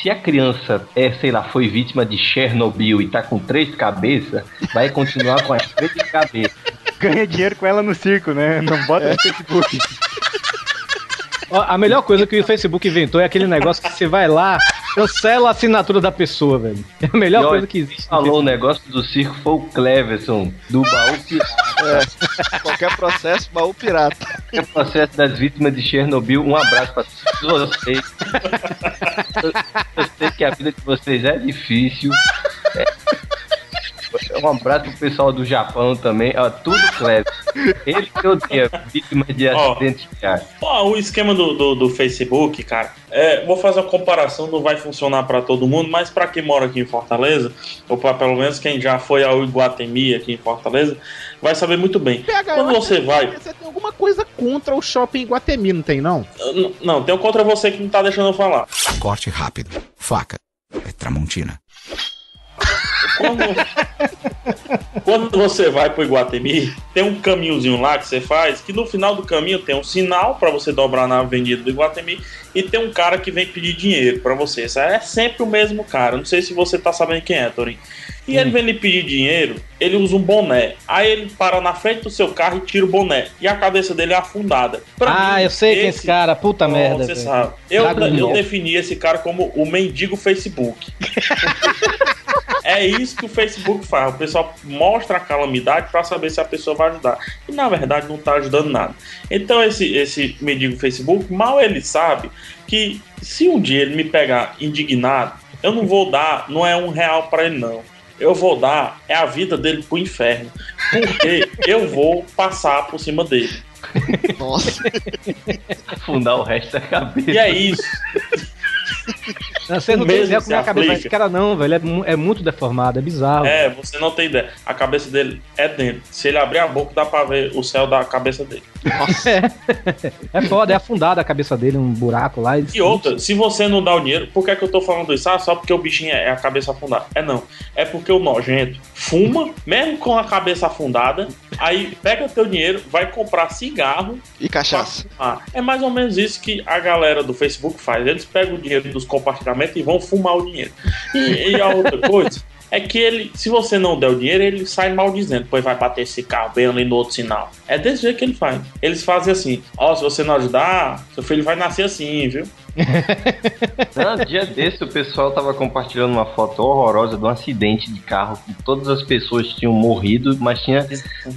Se a criança é, sei lá, foi vítima de Chernobyl e tá com três cabeças, vai continuar com as três cabeças.
Ganha dinheiro com ela no circo, né? Não bota no Facebook.
A melhor coisa que o Facebook inventou é aquele negócio que você vai lá, cancela a assinatura da pessoa, velho. É a melhor
E olha,
coisa que existe.
Falou o negócio do circo foi o Cleverson, do baú pirata.
Qualquer processo, baú pirata.
Qualquer processo das vítimas de Chernobyl, um abraço pra todos vocês. Eu, eu sei que a vida de vocês é difícil. É. Um abraço pro pessoal do Japão também. Ó, tudo Clever. Ele que odeia vítimas de
Ó.
acidentes de ar.
Ó, o esquema do, do, do Facebook, cara, é, vou fazer uma comparação, não vai funcionar pra todo mundo, mas pra quem mora aqui em Fortaleza, ou pra pelo menos quem já foi ao Iguatemi aqui em Fortaleza, vai saber muito bem.
PH,
Quando você vai.
Você tem alguma coisa contra o shopping Guatemi, não tem, não?
Não, tem um contra você que não tá deixando eu falar.
Corte rápido. Faca. É Tramontina.
Quando, quando você vai pro Iguatemi, tem um caminhozinho lá que você faz, que no final do caminho tem um sinal pra você dobrar na avenida do Iguatemi e tem um cara que vem pedir dinheiro pra você. Isso é sempre o mesmo cara. Não sei se você tá sabendo quem é, Torinho. E ele vem lhe pedir dinheiro, ele usa um boné. Aí ele para na frente do seu carro e tira o boné. E a cabeça dele é afundada. Pra
Ah,
mim,
eu sei quem é esse cara, puta merda.
Você
velho.
sabe. Eu, eu defini esse cara como o mendigo Facebook. é isso que o Facebook faz. O pessoal mostra a calamidade pra saber se a pessoa vai ajudar. E na verdade não tá ajudando nada. Então esse, esse mendigo Facebook, mal ele sabe que se um dia ele me pegar indignado, eu não vou dar, não é um real pra ele não. Eu vou dar é a vida dele pro inferno. Porque eu vou passar por cima dele.
Nossa.
Afundar o resto da cabeça.
E é isso.
Não, Você não tem
mesmo
ideia
se
como é a cabeça
aplica.
desse cara, não, velho. É, é muito deformado, é bizarro.
É, você não tem ideia. A cabeça dele é dentro. Se ele abrir a boca, dá pra ver o céu da cabeça dele.
É foda, é afundada a cabeça dele, um buraco lá.
E outra, se você não dá o dinheiro, por que, é que eu tô falando isso? Ah, só porque o bichinho é a cabeça afundada. É não. É porque o nojento fuma, mesmo com a cabeça afundada, aí pega teu dinheiro, vai comprar cigarro
e cachaça.
É mais ou menos isso que a galera do Facebook faz. Eles pegam o dinheiro dos compartilhamentos e vão fumar o dinheiro. E, e a outra coisa é que ele, se você não der o dinheiro, ele sai maldizendo. Depois vai bater esse carro bem ali no outro sinal. É desse jeito que ele faz. Eles fazem assim: Ó, se você não ajudar, seu filho vai nascer assim, viu?
Não, dia desse o pessoal tava compartilhando uma foto horrorosa de um acidente de carro que todas as pessoas tinham morrido, mas tinha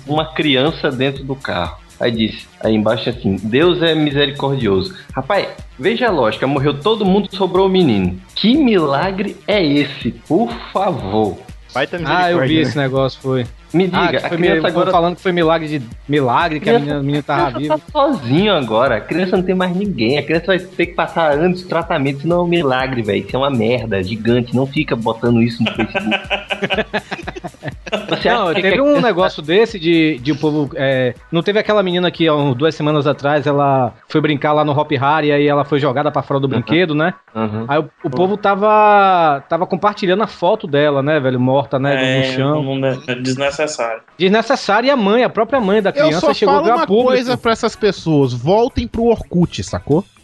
uma criança dentro do carro. Aí disse, aí embaixo assim, Deus é misericordioso. Rapaz, veja a lógica, morreu todo mundo, sobrou o menino. Que milagre é esse? Por favor.
Vai ter
Ah, eu vi esse negócio, foi.
Me diga,
ah, que
a
foi
criança agora-
falando que foi milagre de milagre, que a
Criança-
menina, a menina tava
A
viva.
criança tá sozinho agora. A criança não tem mais ninguém. A criança vai ter que passar anos de tratamento. Isso não é um milagre, velho. Isso é uma merda gigante. Não fica botando isso no Facebook.
Não, teve
a
um negócio desse de, de o povo. é, não teve aquela menina que há duas semanas atrás ela foi brincar lá no Hop Hari e aí ela foi jogada pra fora do brinquedo, né?
Uhum.
Aí o, o povo tava, tava compartilhando a foto dela, né, velho? Morta, né? no-
É,
no chão.
é- desnecessário.
Desnecessário e a mãe, a própria mãe da
Eu
criança
só
chegou a
falo
ver
uma
a público.
coisa pra essas pessoas: voltem pro Orkut, sacou?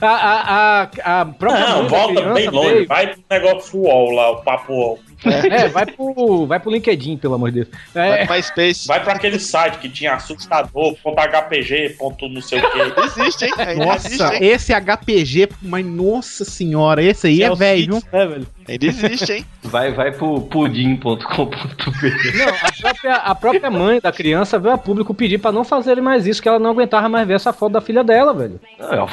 A, a, a, a própria
Não,
mãe da
volta
criança
bem longe.
veio-
Vai pro negócio UOL lá, o papo UOL.
É, vai pro, vai pro LinkedIn, pelo amor de Deus. É,
Vai Space.
Vai pra aquele site que tinha assustador.hpg. não sei o que.
Existe, hein?
Nossa,
existe, hein?
esse HPG, mas nossa senhora, esse aí é,
o
velho, viu?
né, velho?
Ainda existe, hein?
Vai, vai pro pudim.com.br.
Não, a própria, a própria mãe da criança veio a público pedir pra não fazerem mais isso, que ela não aguentava mais ver essa foto da filha dela, velho.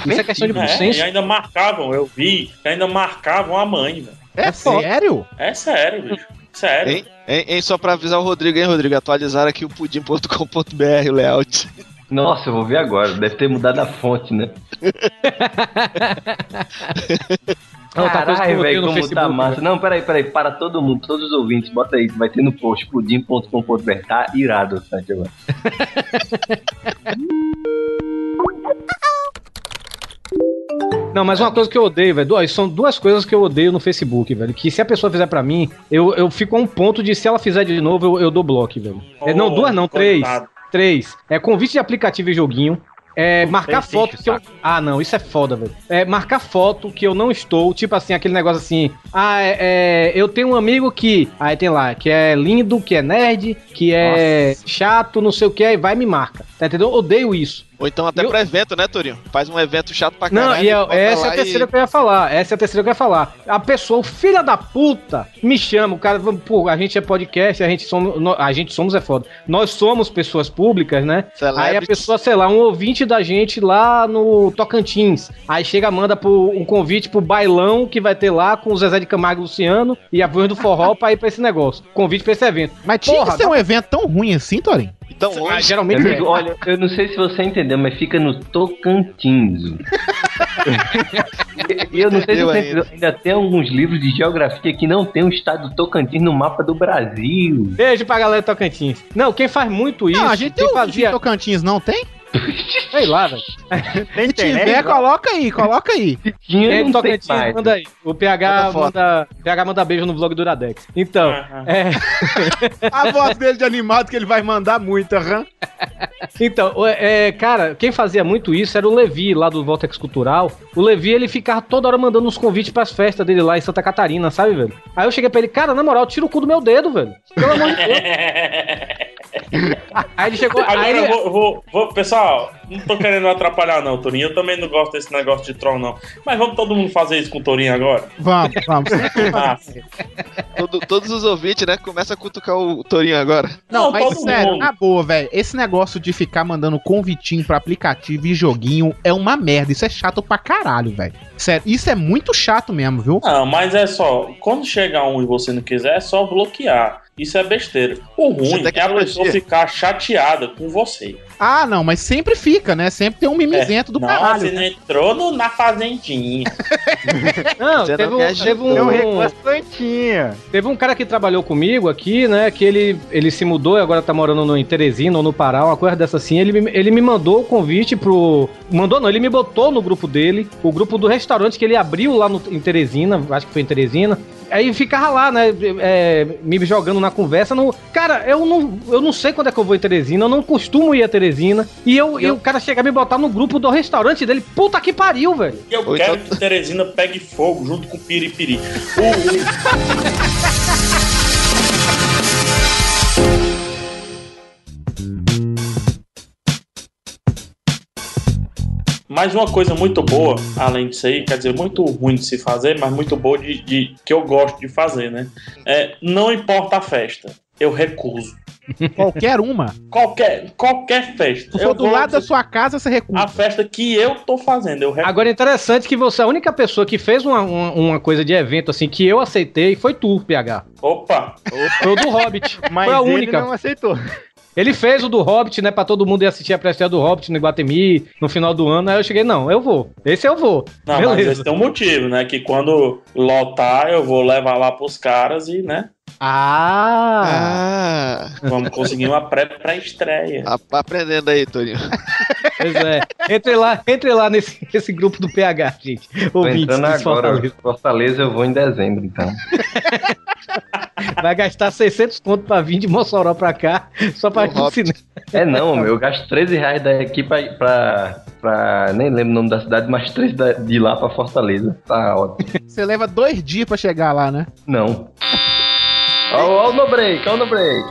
Isso é questão de bom
É,
senso.
e ainda marcavam, eu vi, que ainda marcavam a mãe, velho.
É sério?
É sério, bicho. Sério.
Hein? Hein, hein, Só pra avisar o Rodrigo, hein, Rodrigo? Atualizaram aqui o pudim.com.br, o layout.
Nossa, eu vou ver agora. Deve ter mudado a fonte, né?
Outra coisa que eu
velho, como tá
Facebook,
massa.
velho.
Não, peraí, peraí. Para todo mundo, todos os ouvintes, bota aí. Vai ter no post, pudim.com.br. Tá irado o site agora.
Não, mas uma coisa que eu odeio, velho. São duas coisas que eu odeio no Facebook, velho. Que se a pessoa fizer pra mim, eu, eu fico a um ponto de se ela fizer de novo, eu, eu dou bloco, velho. É, não,
Oh,
duas não, três.
coitado.
Três. É convite de aplicativo e joguinho. É marcar foto que eu. Ah, não, isso é foda, velho. É marcar foto que eu não estou. Tipo assim, aquele negócio assim. Ah, é, é, eu tenho um amigo que. Aí tem lá, que é lindo, que é nerd, que é chato, não sei o que, aí vai e me marca. Tá entendendo? Eu odeio isso.
Ou então até
Eu-
pra evento, né, Torinho? Faz um evento chato pra
Não,
caralho.
e eu-
bota
essa é a terceira
e-
que eu ia falar. Essa é a terceira que eu ia falar. A pessoa, o filho da puta, me chama. O cara, pô, a gente é podcast, a gente somos. A gente somos é foda. Nós somos pessoas públicas, né? Aí a
Celebrities.
pessoa, sei lá, um ouvinte da gente lá no Tocantins. Aí chega, manda pro, um convite pro bailão que vai ter lá com o Zezé de Camargo e Luciano e a voz do forró pra ir pra esse negócio. Convite pra esse evento.
Mas tinha
Porra,
que ser um evento tão ruim assim, Torinho?
Então,
Ah,
hoje,
geralmente
Amigo,
é.
olha, eu não sei se você entendeu, mas fica no Tocantins. E eu não sei se você
ainda.
entendeu, ainda tem alguns livros de geografia que não tem o estado do Tocantins no mapa do Brasil.
Beijo pra galera do Tocantins. Não, quem faz muito isso.
Não, a gente tem um
fazia.
Tocantins, não tem?
Sei lá, velho.
Se tiver, coloca aí, coloca aí.
Tinha,
Quem é
não tem mais.
manda aí. O PH
Manda
manda, PH manda beijo no vlog do Iradex. Então,
Aham.
é,
A voz dele de animado que ele vai mandar muito, aham.
então é, cara, quem fazia muito isso era o Levi, lá do Voltex Cultural. O Levi, ele ficava toda hora mandando uns convites pras festas dele lá em Santa Catarina, sabe, velho? Aí eu cheguei pra ele, cara, na moral, tira o cu do meu dedo, velho. Pelo amor de Deus. Aí ele chegou,
Agora
aí
eu
ele,
vou, vou, vou- Pessoal, não tô querendo atrapalhar, não, Torinho. Eu também não gosto desse negócio de troll, não. Mas vamos todo mundo fazer isso com o Torinho agora?
Vamos, vamos.
Ah,
todo- todos os ouvintes, né? Começa a cutucar o Torinho agora.
Não,
Não,
mas sério,
mundo.
na boa, velho. Esse negócio de ficar mandando convitinho pra aplicativo e joguinho é uma merda. Isso é chato pra caralho, velho. Sério, isso é muito chato mesmo, viu?
Não, mas é só, quando chegar um e você não quiser, é só bloquear. Isso é besteira. O ruim é a
tecnologia.
pessoa ficar chateada com você.
Ah, não, mas sempre fica, né? Sempre tem um mimizento do
não,
caralho.
você não entrou no- na fazendinha.
Não,
Você
teve
não
um, teve um. Teve um cara que trabalhou comigo aqui, né? Que ele, ele se mudou e agora tá morando no, em Teresina ou no Pará, uma coisa dessa assim. Ele, me- ele me mandou o convite pro. Mandou não, ele me botou no grupo dele, o grupo do restaurante que ele abriu lá no, em Teresina, acho que foi em Teresina. Aí ficava lá, né? é, me jogando na conversa. No... Cara, eu não, eu não sei quando é que eu vou em Teresina, eu não costumo ir a Teresina. E, eu, e o cara chega a me botar no grupo do restaurante dele. Puta que pariu, velho.
E eu quero
então-
que Teresina pegue fogo junto com o Piripiri. O- o- Mas uma coisa muito boa, além disso aí, quer dizer, muito ruim de se fazer, mas muito boa de, de- que eu gosto de fazer, né? É, não importa a festa, eu recuso.
Qualquer uma.
Qualquer, qualquer festa.
Se
eu
for do lado da sua casa, você recusa.
A festa que eu tô fazendo, eu recuso.
Agora é interessante que você, a única pessoa que fez uma, uma, uma coisa de evento assim que eu aceitei foi tu, PH.
Opa!
Foi o do Hobbit.
Mas
foi a
ele
única.
não aceitou.
Ele fez o do Hobbit, né, pra todo mundo ir assistir a pré do Hobbit no Iguatemi no final do ano. Aí eu cheguei, não, eu vou. Esse eu vou.
Não, mas
Beleza.
esse tem um motivo, né? Que quando lotar, eu vou levar lá pros caras e, né?
Ah!
Ah,
Vamos conseguir uma pré- pré-estreia.
a- aprendendo aí, Torinho.
Pois é. Entre lá, entre lá nesse, nesse grupo do PH, gente.
Tô
Ouvintes
entrando
de
agora.
Fortaleza.
Fortaleza eu vou em dezembro, então.
Vai gastar 600 conto pra vir de Mossoró pra cá, só pra cinema.
É não, meu, eu gasto 13 reais daqui pra, pra, pra. Nem lembro o nome da cidade, mas 3 da- de lá pra Fortaleza. Tá ótimo.
Você leva dois dias pra chegar lá, né?
Não. Ó, ó o no break, ó o no break.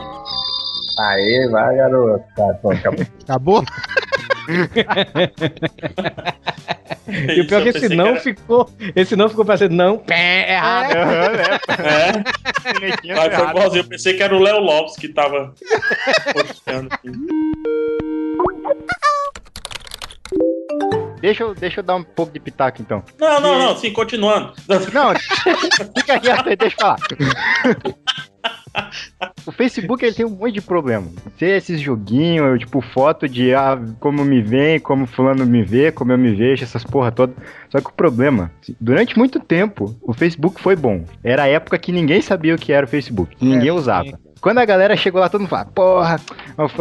Aê, vai, garoto. Tá, pronto, acabou.
Acabou?
E o pior é que esse não ficou. Esse não ficou parecendo não. Pé, errado.
É, mas foi igualzinho. Eu pensei que era o Léo Lopes que tava postando aqui.
Deixa eu, deixa eu dar um pouco de pitaco, então.
Não, não, não, sim, continuando.
Não, fica quieto aí, deixa eu falar. O Facebook ele tem um monte de problema. Tem esses joguinhos, tipo, foto de ah, como me vem, como fulano me vê, como eu me vejo, essas porra toda. Só que o problema, durante muito tempo, o Facebook foi bom. Era a época que ninguém sabia o que era o Facebook. Ninguém usava. Quando a galera chegou lá, todo mundo fala, porra,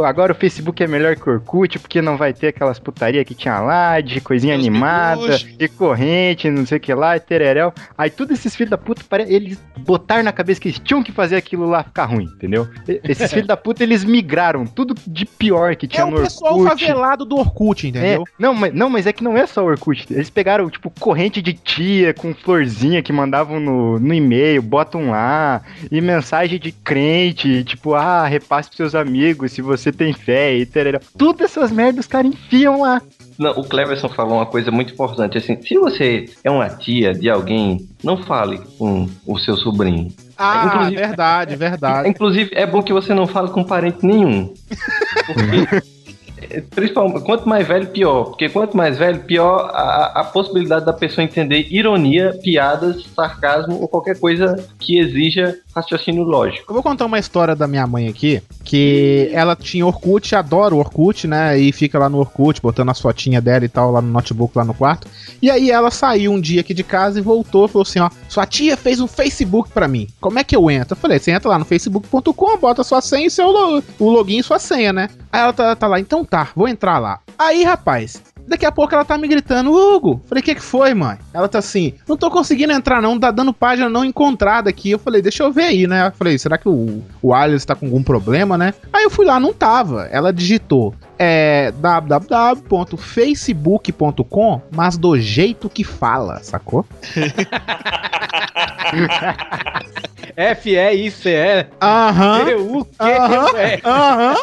agora o Facebook é melhor que o Orkut, porque não vai ter aquelas putaria que tinha lá, de coisinha animada, e corrente, não sei o que lá, tereréu. Aí todos esses filhos da puta, eles botaram na cabeça que eles tinham que fazer aquilo lá ficar ruim, entendeu? Esses filhos da puta, eles migraram tudo de pior que tinha
É o
no
pessoal
Orkut.
favelado do Orkut, entendeu?
É, não, mas, não, mas é que não é só o Orkut. Eles pegaram, tipo, corrente de tia com florzinha que mandavam no, no e-mail, botam lá, e mensagem de crente, tipo, ah, repasse pros seus amigos se você tem fé e tereré. Tudo essas merdas os caras enfiam lá.
Não, o Cleverson falou uma coisa muito importante, assim, se você é uma tia de alguém, não fale com o seu sobrinho.
Ah,
Inclusive-
verdade, verdade.
Inclusive, é bom que você não fale com parente nenhum. Porque, principalmente, quanto mais velho, pior. Porque quanto mais velho, pior a, a possibilidade da pessoa entender ironia, piadas, sarcasmo ou qualquer coisa que exija raciocínio lógico.
Eu vou contar uma história da minha mãe aqui, que ela tinha Orkut, adora o Orkut, né? E fica lá no Orkut, botando as fotinhas dela e tal, lá no notebook, lá no quarto. E aí ela saiu um dia aqui de casa e voltou e falou assim, ó, sua tia fez um Facebook pra mim. Como é que eu entro? Eu falei, você entra lá no facebook.com, bota sua senha e seu lo- o login e sua senha, né? Aí ela tá, tá lá, então tá, vou entrar lá. Aí, rapaz, Daqui a pouco ela tá me gritando, Hugo. Falei, o que que foi, mãe? Ela tá assim, não tô conseguindo entrar não, tá dando página não encontrada aqui. Eu falei, deixa eu ver aí, né? Eu falei, será que o, o Alias tá com algum problema, né? Aí eu fui lá, não tava. Ela digitou, é www.facebook.com, mas do jeito que fala, sacou?
F-E-I-C-E.
Aham.
O que
Aham.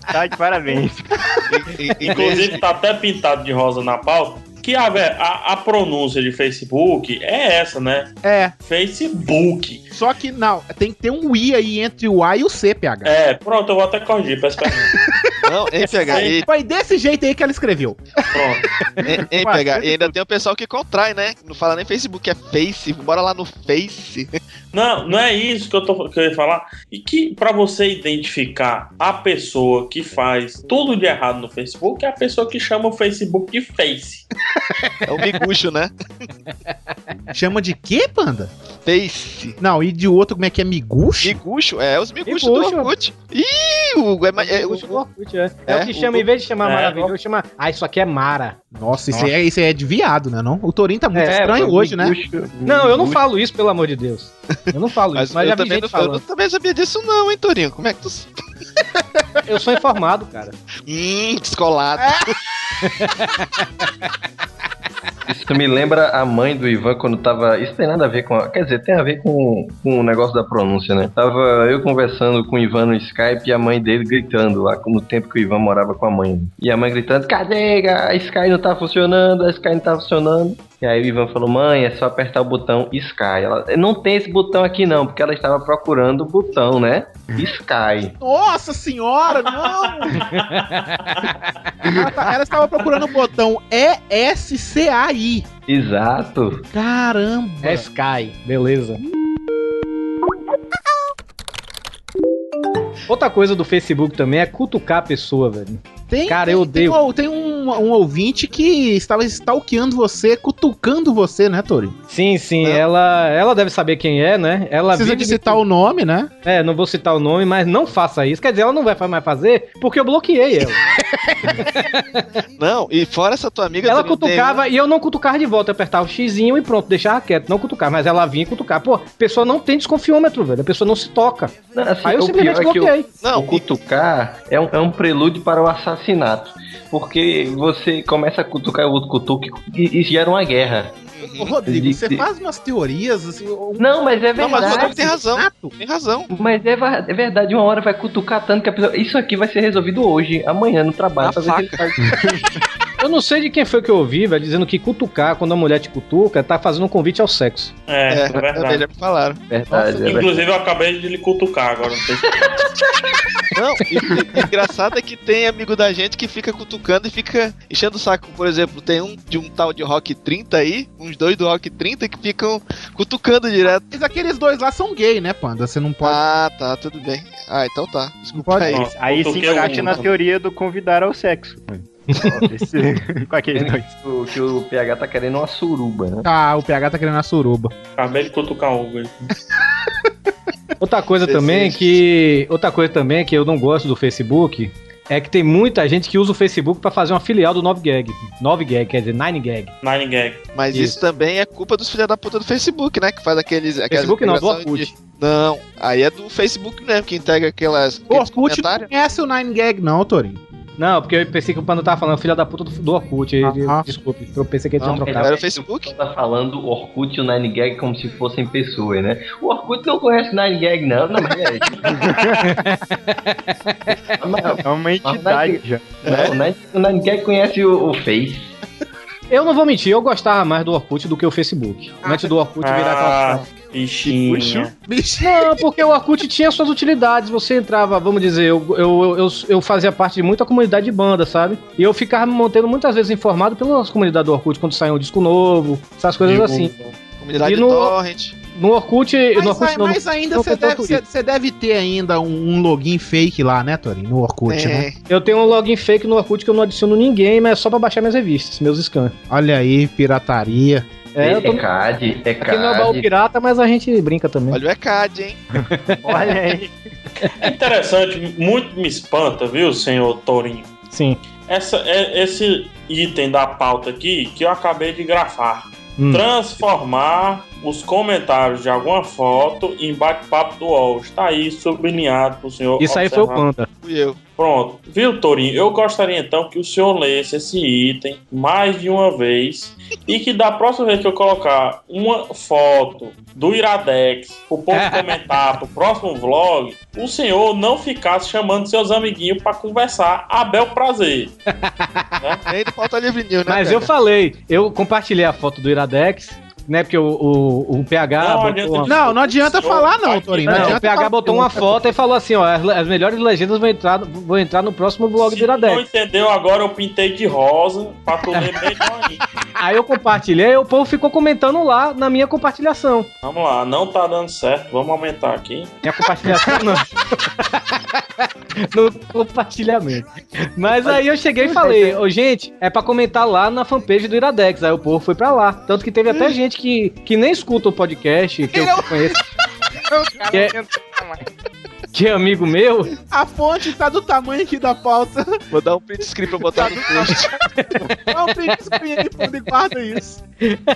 Tá de parabéns.
Inclusive, tá até pintado de rosa na pauta. Que a, a, a pronúncia de Facebook é essa, né?
É.
Facebook.
Só que não, tem que ter um I aí entre o A e o C, PH.
É, pronto, eu vou até corrigir, peço perdão.
Não, PH? E,
Foi desse jeito aí que ela escreveu.
Pronto.
E ainda tem o pessoal que contrai, né? Não fala nem Facebook, é Face. Bora lá no Face.
Não, não é isso que eu, tô, que eu ia falar. E que pra você identificar a pessoa que faz tudo de errado no Facebook é a pessoa que chama o Facebook de Face.
É o miguxo, né?
Chama de quê, panda?
Face.
Não, e de outro, como é que é? Miguxo?
Miguxo? É, os miguxos
Miguxo.
do Orkut. Ih, Hugo, é, é, o-
Orkut, é. É,
É,
o que
o-
chama, em vez de chamar
É,
maravilhoso, chama. Ah, isso aqui é Mara.
Nossa, isso,
Nossa.
É, isso aí é de viado, né? Não? O Torinho tá muito
É,
estranho hoje, né?
Miguxo-
Não, eu não
Miguxo-
falo isso, pelo amor de Deus. Eu não falo
Mas,
isso, mas
eu,
já vi
também
gente
não, eu
falando.
não- também sabia disso não, hein, Torinho? Como é que tu...
Eu sou informado, cara.
Hum, descolado.
Isso me lembra a mãe do Ivan quando tava. Isso tem nada a ver com. a- Quer dizer, tem a ver com, com o negócio da pronúncia, né? Tava eu conversando com o Ivan no Skype e a mãe dele gritando lá no tempo que o Ivan morava com a mãe. E a mãe gritando: cadê? A Sky não tá funcionando, a Sky não tá funcionando. E aí o Ivan falou: mãe, é só apertar o botão Sky. Ela, não tem esse botão aqui não, porque ela estava procurando o botão, né? Sky.
Nossa senhora, não! ela, tá- ela estava procurando o botão E-S-C-A-I.
Exato.
Caramba!
É Sky, beleza. Outra coisa do Facebook também é cutucar a pessoa, velho.
Tem,
Cara,
tem-
eu odeio.
Tem, um, tem um, um ouvinte que estava stalkeando você, cutucando você, né, Tori?
Sim, sim, ela, ela deve saber quem é, né? Ela
Precisa de citar o nome, né?
É, não vou citar o nome, mas não faça isso. Quer dizer, ela não vai mais fazer porque eu bloqueei ela.
Não, e fora essa tua amiga...
ela
Torinho, tem
cutucava e eu não cutucava de volta. Eu apertava o xizinho e pronto, deixava quieto, não cutucar. Mas ela vinha cutucar. Pô, a pessoa não tem desconfiômetro, velho. A pessoa não se toca.
Não, assim,
Aí eu simplesmente
é que o-
bloqueei.
Não,
o cutucar é um, é um prelúdio para o assassinato. Porque você começa a cutucar o outro cutuque e, e gera uma guerra.
Ô, Rodrigo, você faz umas teorias assim. um-
Não, mas é
Não, mas o
verdade.
Rodrigo tem razão. Tem razão.
Mas é, é verdade, uma hora vai cutucar tanto que a pessoa. Isso aqui vai ser resolvido hoje, amanhã no trabalho.
Na
pra ver se ele faz-
Eu não sei de quem foi que eu ouvi, velho, dizendo que cutucar, quando a mulher te cutuca, tá fazendo um convite ao sexo.
É, é,
É, também
verdade.
já me falaram.
Verdade, é verdade.
Inclusive, eu acabei de lhe cutucar agora. Não sei se...
Não, e- e engraçado é que tem amigo da gente que fica cutucando e fica enchendo o saco. Por exemplo, tem um de um tal de Rock 30 aí, um uns dois do Rock 30 que ficam cutucando direto.
Mas aqueles dois lá são gay, né, Panda? Você não pode.
Ah, tá, tudo bem. Ah, então tá. Desculpa
Pode-
aí.
Aí, aí sim
Cutuquei
encaixa
um,
na
então.
teoria do convidar ao sexo. Esse- com aqueles dois.
O que o PH tá querendo uma suruba, né?
Ah, o PH tá querendo a suruba.
Acabei de cutucar o Hugo.
Outra coisa também que. Outra coisa também que eu não gosto do Facebook é que tem muita gente que usa o Facebook pra fazer uma filial do 9gag. 9gag, quer dizer, 9gag.
Nine Gag.
Mas isso. também é culpa dos filha da puta do Facebook, né? Que faz aqueles.
Facebook não, do Orkut.
de- Não, aí é do Facebook mesmo, que entrega aquelas.
O Orkut não conhece o Nine Gag, não, Torinho.
Não, porque eu pensei que o Pano tava falando filha da puta do, do Orkut. ele-
Aham.
Desculpe, eu pensei que ele tinha
Não,
trocado.
Era o Facebook?
Tá falando Orkut e o Nine Gag como se fossem pessoas, né? O Orkut não conhece Nine Gag, não, não, mas é.
É uma entidade já.
Não, o Nine, o Nine Gag conhece o, o Face.
Eu não vou mentir, eu gostava mais do Orkut do que o Facebook. Antes do Orkut virar
Ah,
aquela.
Bichinho.
Não, porque o Orkut tinha suas utilidades. Você entrava, vamos dizer, eu, eu, eu, eu fazia parte de muita comunidade de banda, sabe? E eu ficava me mantendo muitas vezes informado pelas comunidades do Orkut quando saía um disco novo, essas coisas
Digo,
assim.
Comunidade
E no-
Torrent.
No Orkut.
Mas,
no Orkut
ai-
não,
mas ainda você
tem
deve, deve ter ainda um, um login fake lá, né, Torinho? No Orkut, né?
É.
Eu tenho um login fake no Orkut que eu não adiciono ninguém, mas é só pra baixar minhas revistas, meus scans.
Olha aí, pirataria.
É, eu tô...
é CAD, é
Aqui não é baú pirata, mas a gente brinca também.
Olha o ECAD, hein?
Olha aí.
É interessante, muito me espanta, viu, senhor Torinho?
Sim.
Essa, é, esse item da pauta aqui que eu acabei de grafar.
Hum.
Transformar os comentários de alguma foto em bate-papo do UOL. Está aí sublinhado pro senhor.
Isso aí foi o
observar.
Panda.
Fui eu.
Pronto. Viu, Torinho? Eu gostaria então que o senhor lesse esse item mais de uma vez e que da próxima vez que eu colocar uma foto do Iradex pro povo comentar pro próximo vlog, o senhor não ficasse chamando seus amiguinhos pra conversar a bel prazer.
Do Pauta Livre News, né?
Mas
cara?
eu falei, eu compartilhei a foto do Iradex, né? Porque o, o, o PH.
Não,
botou uma-
Não, não adianta falar, não, Torinho. Não,
Não, o PH
falar-
botou uma foto e falou assim: ó, as, as melhores legendas vão entrar, vão entrar no próximo blog do
Se não
Iradex.
entendeu agora, eu pintei de rosa pra tu ler melhor ainda.
Aí eu compartilhei e o povo ficou comentando lá na minha compartilhação.
Vamos lá, não tá dando certo. Vamos aumentar aqui.
Minha compartilhação não. no compartilhamento. Mas aí eu cheguei e falei, ô gente, é pra comentar lá na fanpage do Iradex. Aí o povo foi pra lá. Tanto que teve até gente que, que nem escuta o podcast, que eu conheço, que é, que amigo meu.
A fonte tá do tamanho aqui da pauta.
Vou dar um print screen pra botar no post.
Dá um print screen aí, Panda, e guarda isso.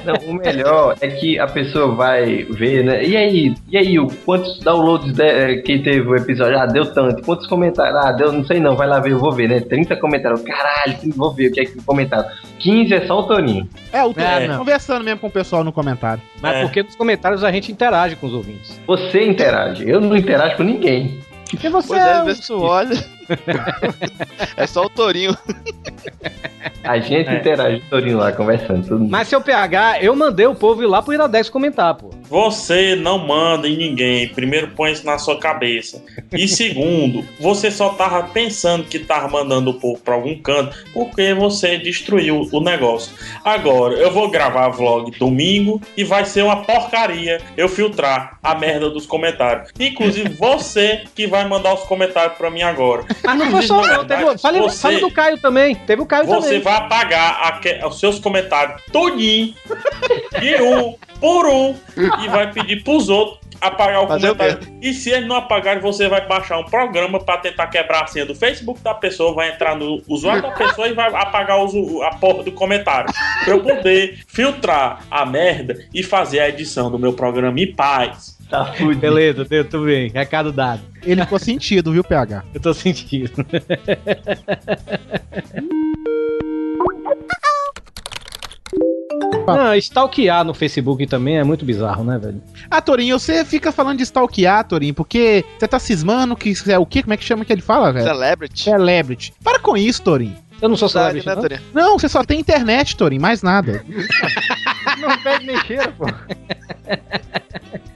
Não, o melhor é que a pessoa vai ver, né? E aí, e aí, o quantos downloads de, eh, quem teve o episódio? Ah, deu tanto. Quantos comentários? Ah, deu, não sei não, vai lá ver, eu vou ver, né? 30 comentários. Caralho, vou ver o que é que comentaram. 15 é só o Toninho.
É, o Torinho
É,
conversando mesmo com o pessoal no comentário.
Mas
É.
porque nos comentários a gente interage com os ouvintes.
Você interage, eu não interajo com ninguém.
Porque você
Pois é,
é,
tu olha. é só o Torinho.
A gente
É.
interage com o Toninho lá, conversando, mundo.
Mas seu PH, eu mandei o povo ir lá pro Iradex comentar, pô.
Você não manda em ninguém. Primeiro, põe isso na sua cabeça. E segundo, você só tava pensando que tava mandando o povo pra algum canto porque você destruiu o negócio. Agora, eu vou gravar vlog domingo e vai ser uma porcaria eu filtrar a merda dos comentários. Inclusive, você que vai mandar os comentários pra mim agora.
Ah, não foi só não. Teve, fale,
você-
fale do Caio também. Teve o Caio
Você
também.
vai apagar aque- os seus comentários todinho, de um por um, e vai pedir pros outros apagar o
Fazer o
comentário. E se eles não apagarem, você vai baixar um programa pra tentar quebrar a senha do Facebook da pessoa, vai entrar no usuário da pessoa e vai apagar os- a porra do comentário. Pra eu poder filtrar a merda e fazer a edição do meu programa em paz.
Tá fudido.
Beleza, eu tô bem. Recado dado.
Ele ficou sentido, viu, PH?
Eu tô sentindo. Não, stalkear no Facebook também é muito bizarro, né, velho?
Ah, Torinho, você fica falando de stalkear, Torinho, porque você tá cismando que é o quê? Como é que chama que ele fala, velho?
Celebrity.
Celebrity. Para com isso, Torinho.
Eu não sou
Verdade,
celebrity,
né,
não?
Torinho?
Não, você só tem internet, Torinho, mais nada.
Não pede nem cheiro, pô.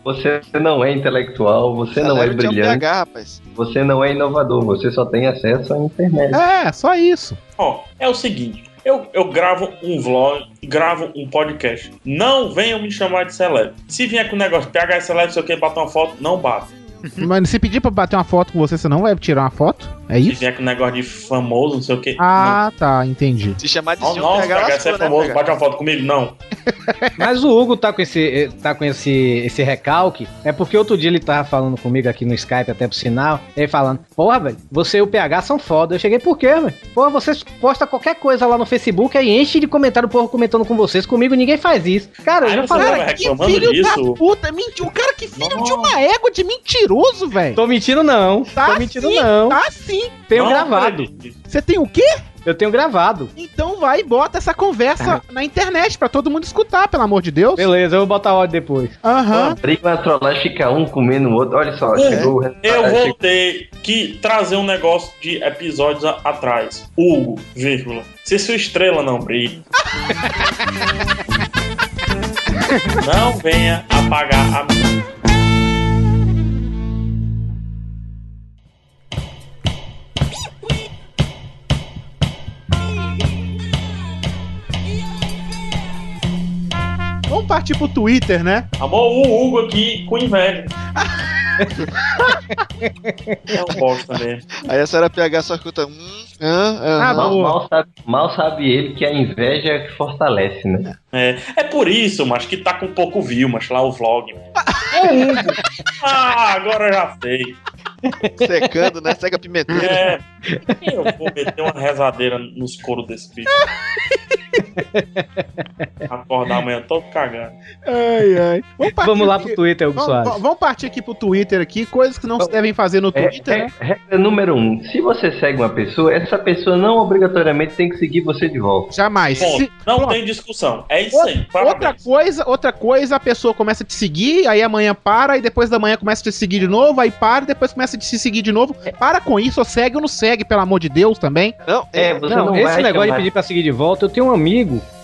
Você não é intelectual, você não é
um
brilhante,
PH, rapaz.
você não é inovador, você só tem acesso à internet.
É, só isso.
Ó, é o seguinte. Eu, eu gravo um vlog, gravo um podcast. Não venham me chamar de celeb. Se vier com o negócio PH celeb, sei o que, bater uma foto, não bata.
Mas se pedir pra bater uma foto com você, você não vai tirar uma foto? É
Se
isso?
vier com o negócio de famoso, não sei o que.
Ah, tá, entendi.
Se chamar de
não.
senhor
Nossa,
PH,
PH, você é
né,
famoso,
PH?
bate uma foto comigo? Não.
Mas o Hugo tá com esse, tá com esse, esse recalque. É porque outro dia ele tava falando comigo aqui no Skype, até pro sinal. Ele falando: Porra, velho, você e o PH são foda. Eu cheguei, por quê, velho? Porra, vocês postam qualquer coisa lá no Facebook, aí enche de comentário o povo comentando com vocês. Comigo ninguém faz isso. Cara, eu já falei.
tava
Que filho
disso?
da puta, mentiu. O cara que filho de uma égua de mentiroso, velho.
Tô mentindo, não.
Tá
Tô mentindo,
sim,
não.
Tá sim.
Tenho
Não
gravado.
Você tem o quê?
Eu tenho gravado.
Então vai e bota essa conversa na internet pra todo mundo escutar, pelo amor de Deus.
Beleza, eu vou botar áudio depois.
Aham.
Briga na trollagem, fica um comendo o outro. Olha só, chegou o resultado.
Eu
Chegou-
vou ter que trazer um negócio de episódios atrás. Hugo, vírgula. Se sua estrela não brilha. não venha apagar a minha.
Partir pro Twitter, né?
Amor, o Hugo aqui com inveja. é um bosta mesmo.
Aí a senhora PH só escuta. Hum, hã,
Ah.
Mal, mal sabe, mal sabe ele que a inveja é que fortalece, né?
É, é por isso, mas que tá com pouco view, mas lá o vlog. É o Hugo. Ah, agora eu já sei.
secando, né? Seca pimenteira.
É, eu vou meter uma rezadeira nos coros desse bicho. Acordar amanhã todo cagado.
Ai, ai. Vamos, partir
Vamos lá
aqui-
pro Twitter, Hugo
Vamos,
Soares.
vamos partir aqui pro Twitter aqui, coisas que não se devem fazer no
É,
Twitter,
é-
né?
regra número um: se você segue uma pessoa, essa pessoa não obrigatoriamente tem que seguir você de volta.
Jamais.
Ponto.
Se-
Não
pronto.
tem discussão. É isso
Outra,
aí.
outra
Parabéns.
coisa, outra coisa, a pessoa começa a te seguir, aí amanhã para, e depois da manhã começa a te seguir de novo, aí para, e depois começa a te seguir de novo. Para com isso, ou segue ou não segue, pelo amor de Deus também.
Não,
É, você
Não,
não,
esse
vai
negócio de pedir pra seguir de volta, eu tenho um amigo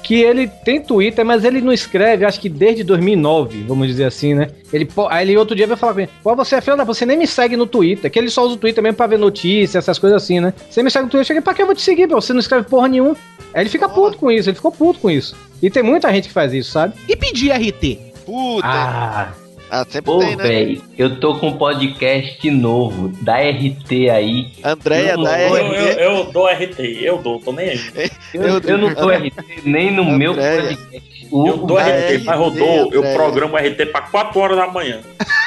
que ele tem Twitter, mas ele não escreve, acho que desde 2009, vamos dizer assim, né? Ele, aí ele outro dia vai falar pra mim, pô, você é filho da... Você nem me segue no Twitter, que ele só usa o Twitter mesmo pra ver notícias, essas coisas assim, né? Você me segue no Twitter, eu cheguei, pra que eu vou te seguir, pô? Você não escreve porra nenhuma. Aí ele fica puto com isso, ele ficou puto com isso. E tem muita gente que faz isso, sabe?
E pedir RT?
puta.
Ah,
Ah, sempre
Pô,
tem, né?
velho, eu tô com um podcast novo da RT aí.
Andréia da
Eu, eu,
RT.
eu dou RT, eu dou, tô nem aí.
Eu,
Eu-
eu não tô RT nem no meu
Andréia.
podcast. O
Eu dou
da
RT, mas rodou, eu
Andréia.
programo RT pra 4 horas da manhã.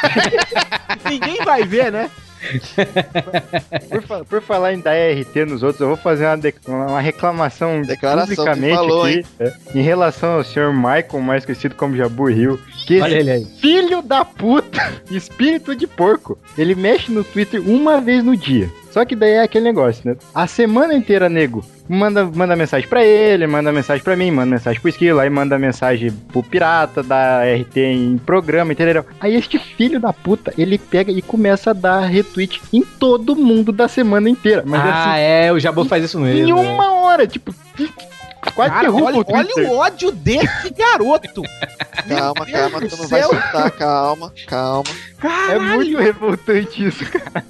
Ninguém vai ver, né?
Por, por falar em dar RT nos outros, eu vou fazer uma, de- uma reclamação
Declaração,
publicamente
falou,
aqui é, em relação ao senhor Michael, mais conhecido como Jabu Rio. Que
olha ele aí.
filho da puta, espírito de porco, ele mexe no Twitter uma vez no dia. Só que daí é aquele negócio, né? A semana inteira, nego, manda, manda mensagem pra ele, manda mensagem pra mim, manda mensagem pro Esquilo, aí manda mensagem pro Pirata, da RT em programa, entendeu? Aí este filho da puta, ele pega e começa a dar retweet em todo mundo da semana inteira. Mas
ah,
assim,
é, o Jabu faz isso mesmo.
em
é.
uma hora, tipo, quase
Cara,
derruba
olha,
o
olha o ódio desse garoto.
Calma, calma, tu
do
não vai soltar. Calma, calma.
É
Caralho.
muito revoltante isso, cara.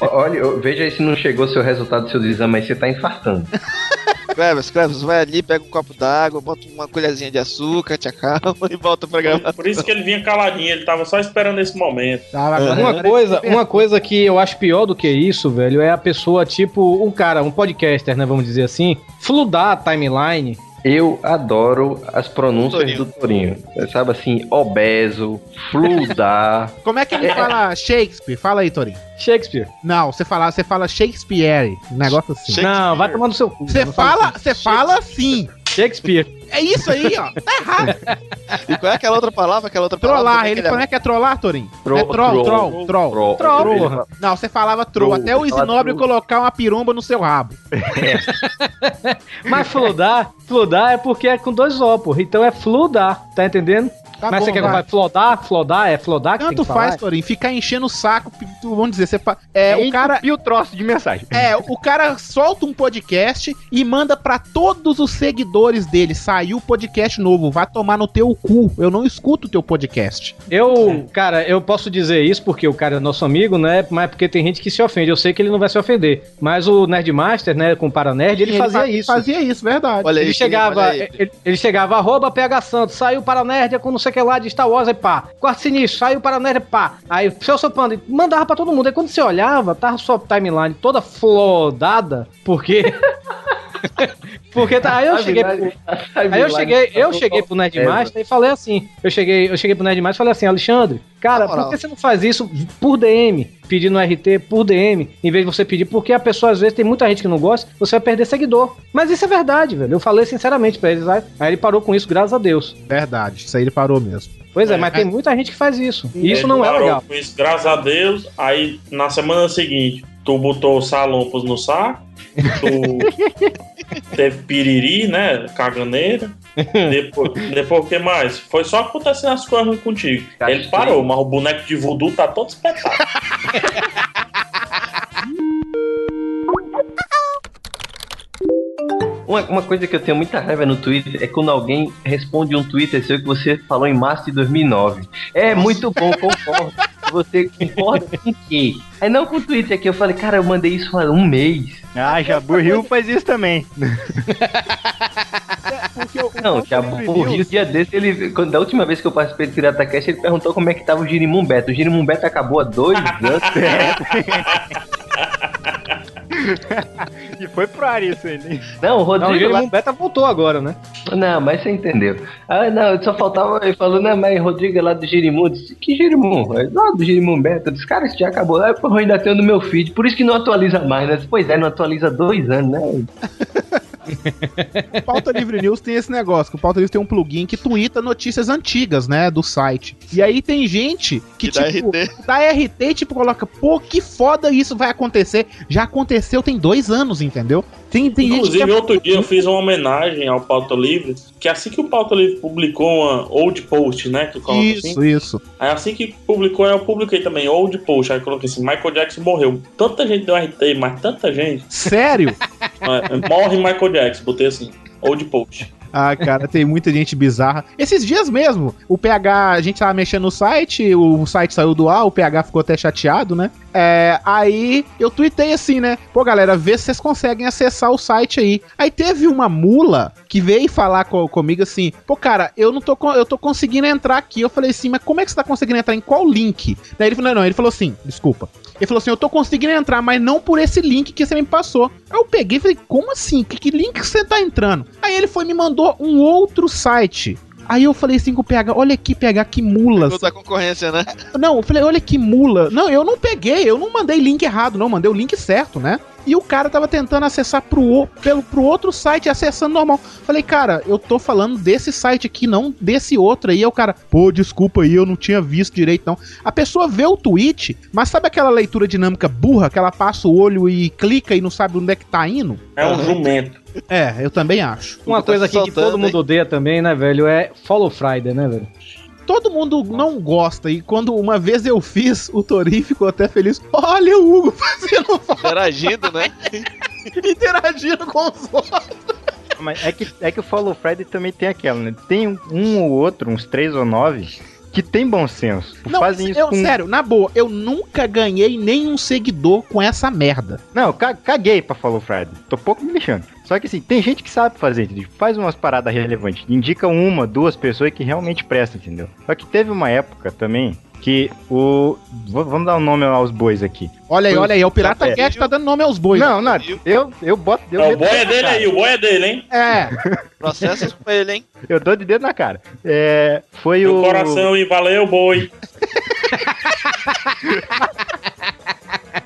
Olha, veja aí se não chegou seu resultado do seu exame, mas você tá infartando.
Cleves, Cleves, vai ali, pega um copo d'água, bota uma colherzinha de açúcar, te acalma e volta pra gravar.
Por isso que ele vinha caladinho, ele tava só esperando esse momento.
Tá,
Uma coisa, uma coisa que eu acho pior do que isso, velho, é a pessoa, tipo, um cara, um podcaster, né, vamos dizer assim, fludar a timeline.
Eu adoro as pronúncias
Torinho.
do Torinho. Você sabe assim, obeso, fludar.
Como é que ele fala Shakespeare? Fala aí, Torinho.
Shakespeare.
Não, você fala, você fala Shakespeare, um negócio assim.
Não, vai tomar no seu cu.
Você fala,
assim.
você fala assim.
Shakespeare.
É isso aí, ó. Tá errado.
E qual é aquela outra palavra? Aquela outra palavra
Trollar.
também
Ele como é que é trollar, Torinho?
Tro-
é troll,
troll.
troll, troll. Não, você falava troll.
Troll,
Até o
troll.
colocar uma piromba no seu rabo.
Mas fludar, fludar é porque é com dois O, porra. Então é fludar, tá entendendo?
Tá
Mas
bom,
você quer que
vai.
vai flodar? Flodar? É flodar que tem
Tanto
que falar?
faz, Torinho, ficar enchendo o saco, vamos dizer, você é, o cara
E o troço de mensagem.
é, o cara solta um podcast e manda pra todos os seguidores dele, saiu o podcast novo, vai tomar no teu cu. Eu não escuto o teu podcast.
Eu, cara, eu posso dizer isso porque o cara é nosso amigo, né? Mas porque tem gente que se ofende. Eu sei que ele não vai se ofender. Mas o Nerdmaster, né, com o Paranerd, ele, fazia
fa-
isso.
Fazia isso, verdade.
Olha aí,
ele
que-
chegava,
olha aí.
ele, ele chegava, arroba PH Santos, saiu para Nerd com não sei o que lá de Star Wars, aí pá. Quarto sinistro, saiu para Nerd, pá. Aí, seu panda, mandava pra todo mundo. Aí quando você olhava, tava sua timeline toda flodada, porque. porque tá, aí eu cheguei. pro- Aí eu cheguei, eu cheguei pro Nerdmaster e falei assim, eu cheguei, eu cheguei pro Nerdmaster e falei assim, Alexandre, cara, por que você não faz isso por DM? Pedindo RT por DM, em vez de você pedir, porque a pessoa às vezes tem muita gente que não gosta, você vai perder seguidor. Mas isso é verdade, velho. Eu falei sinceramente pra ele, aí aí ele parou com isso, graças a Deus.
Verdade, isso aí ele parou mesmo.
Pois é,
É,
mas tem muita gente que faz isso. E isso não é legal.
com isso, graças a Deus. Aí na semana seguinte, tu botou salompos no saco. Tu teve piriri, né? Caganeira. Depois, depois o que mais? Foi só acontecendo as coisas ruins contigo. Ele parou, mas o boneco de voodoo tá todo espetado.
Uma, uma coisa que eu tenho muita raiva no Twitter é quando alguém responde um Twitter seu que você falou em março de 2009. É muito bom, concordo. Você concorda com o quê? Aí não com o Twitter aqui, eu falei, cara, eu mandei isso há um mês.
Ah, Jabu Rio faz isso também.
Não, já o Rio, dia desse, ele, quando, da última vez que eu participei do Pirata Cast, ele perguntou como é que tava o Girimum Beta. O Girimum Beta acabou há dois anos.
e foi pro ar isso ainda.
Não, o
Não, o
Rodrigo.
Jerimum Beta voltou agora, né?
Não, mas você entendeu. Ah, não, só faltava ele falou, não, mas Rodrigo é lá do Girimum. Disse, que Girimum? Lá do Girimum Beta. Eu disse, cara, isso já acabou. Ah, porra, eu ainda tenho no meu feed. Por isso que não atualiza mais, né? Pois é, não atualiza há dois anos, né?
O Pauta Livre News tem esse negócio, que o Pauta Livre tem um plugin que twitta notícias antigas, né, do site. E aí tem gente que,
Que dá
tipo,
RT.
dá RT e tipo, coloca, pô, que foda isso vai acontecer. Já aconteceu tem dois anos, entendeu? Tem, tem
Inclusive,
que é-
outro dia eu fiz uma homenagem ao Pauta Livre, que assim que o Pauta Livre publicou uma old post, né? Que coloca
Isso,
assim,
isso.
Aí assim que publicou, eu publiquei também old post. Aí coloquei assim, Michael Jackson morreu. Tanta gente deu RT, mas tanta gente.
Sério?
É, morre Michael Jackson, botei assim, old post.
Ah, cara, tem muita gente bizarra. Esses dias mesmo, o PH, a gente tava mexendo no site, o site saiu do ar, o PH ficou até chateado, né? É, aí eu tuitei assim, né? Pô, galera, vê se vocês conseguem acessar o site aí. Aí teve uma mula que veio falar co- comigo assim: pô, cara, eu não tô, eu tô conseguindo entrar aqui. Eu falei assim, mas como é que você tá conseguindo entrar? Em qual link? Daí ele falou: não, ele falou assim, desculpa. Ele falou assim: eu tô conseguindo entrar, mas não por esse link que você me passou. Aí eu peguei e falei: como assim? Que, que link você tá entrando? Aí ele foi e me mandou um outro site. Aí eu falei assim com o PH, olha aqui, PH, que mula.
Toda a concorrência, né?
Não, eu falei, olha que mula. Não, eu não peguei, eu não mandei link errado, não, mandei o link certo, né? E o cara tava tentando acessar pro, o- pelo, pro outro site, acessando normal. Falei, cara, eu tô falando desse site aqui, não desse outro aí. Aí o cara, pô, desculpa aí, eu não tinha visto direito, não. A pessoa vê o tweet, mas sabe aquela leitura dinâmica burra que ela passa o olho e clica e não sabe onde é que tá indo?
É um jumento.
É, eu também acho.
Uma coisa aqui que todo mundo odeia também, né, velho, é Follow Friday, né, velho?
Todo mundo não gosta, e quando uma vez eu fiz, o Torinho ficou até feliz. Olha o Hugo fazendo
Interagindo, né?
interagindo com os outros.
Mas é que, é que o Follow Friday também tem aquela, né? Tem um, ou outro, uns três ou nove, que tem bom senso.
Não,
fazem isso
eu,
com...
sério, na boa, eu nunca ganhei nenhum seguidor com essa merda.
Não, ca- caguei pra Follow Friday. Tô pouco me lixando. Só que assim, tem gente que sabe fazer, entendeu? faz umas paradas relevantes. Indica uma, duas pessoas que realmente prestam, entendeu? Só que teve uma época também que o. Vamos dar um nome aos bois aqui.
Olha aí,
Foi-
olha aí, é o Pirata
É.
Cat tá dando nome aos bois.
Não, não, eu, eu boto. Eu
É, o boi é dele
cara.
aí, o boi é dele, hein?
É.
Processos com ele, hein?
Eu dou de dedo na cara. É, foi
Meu
o.
coração e valeu, boi.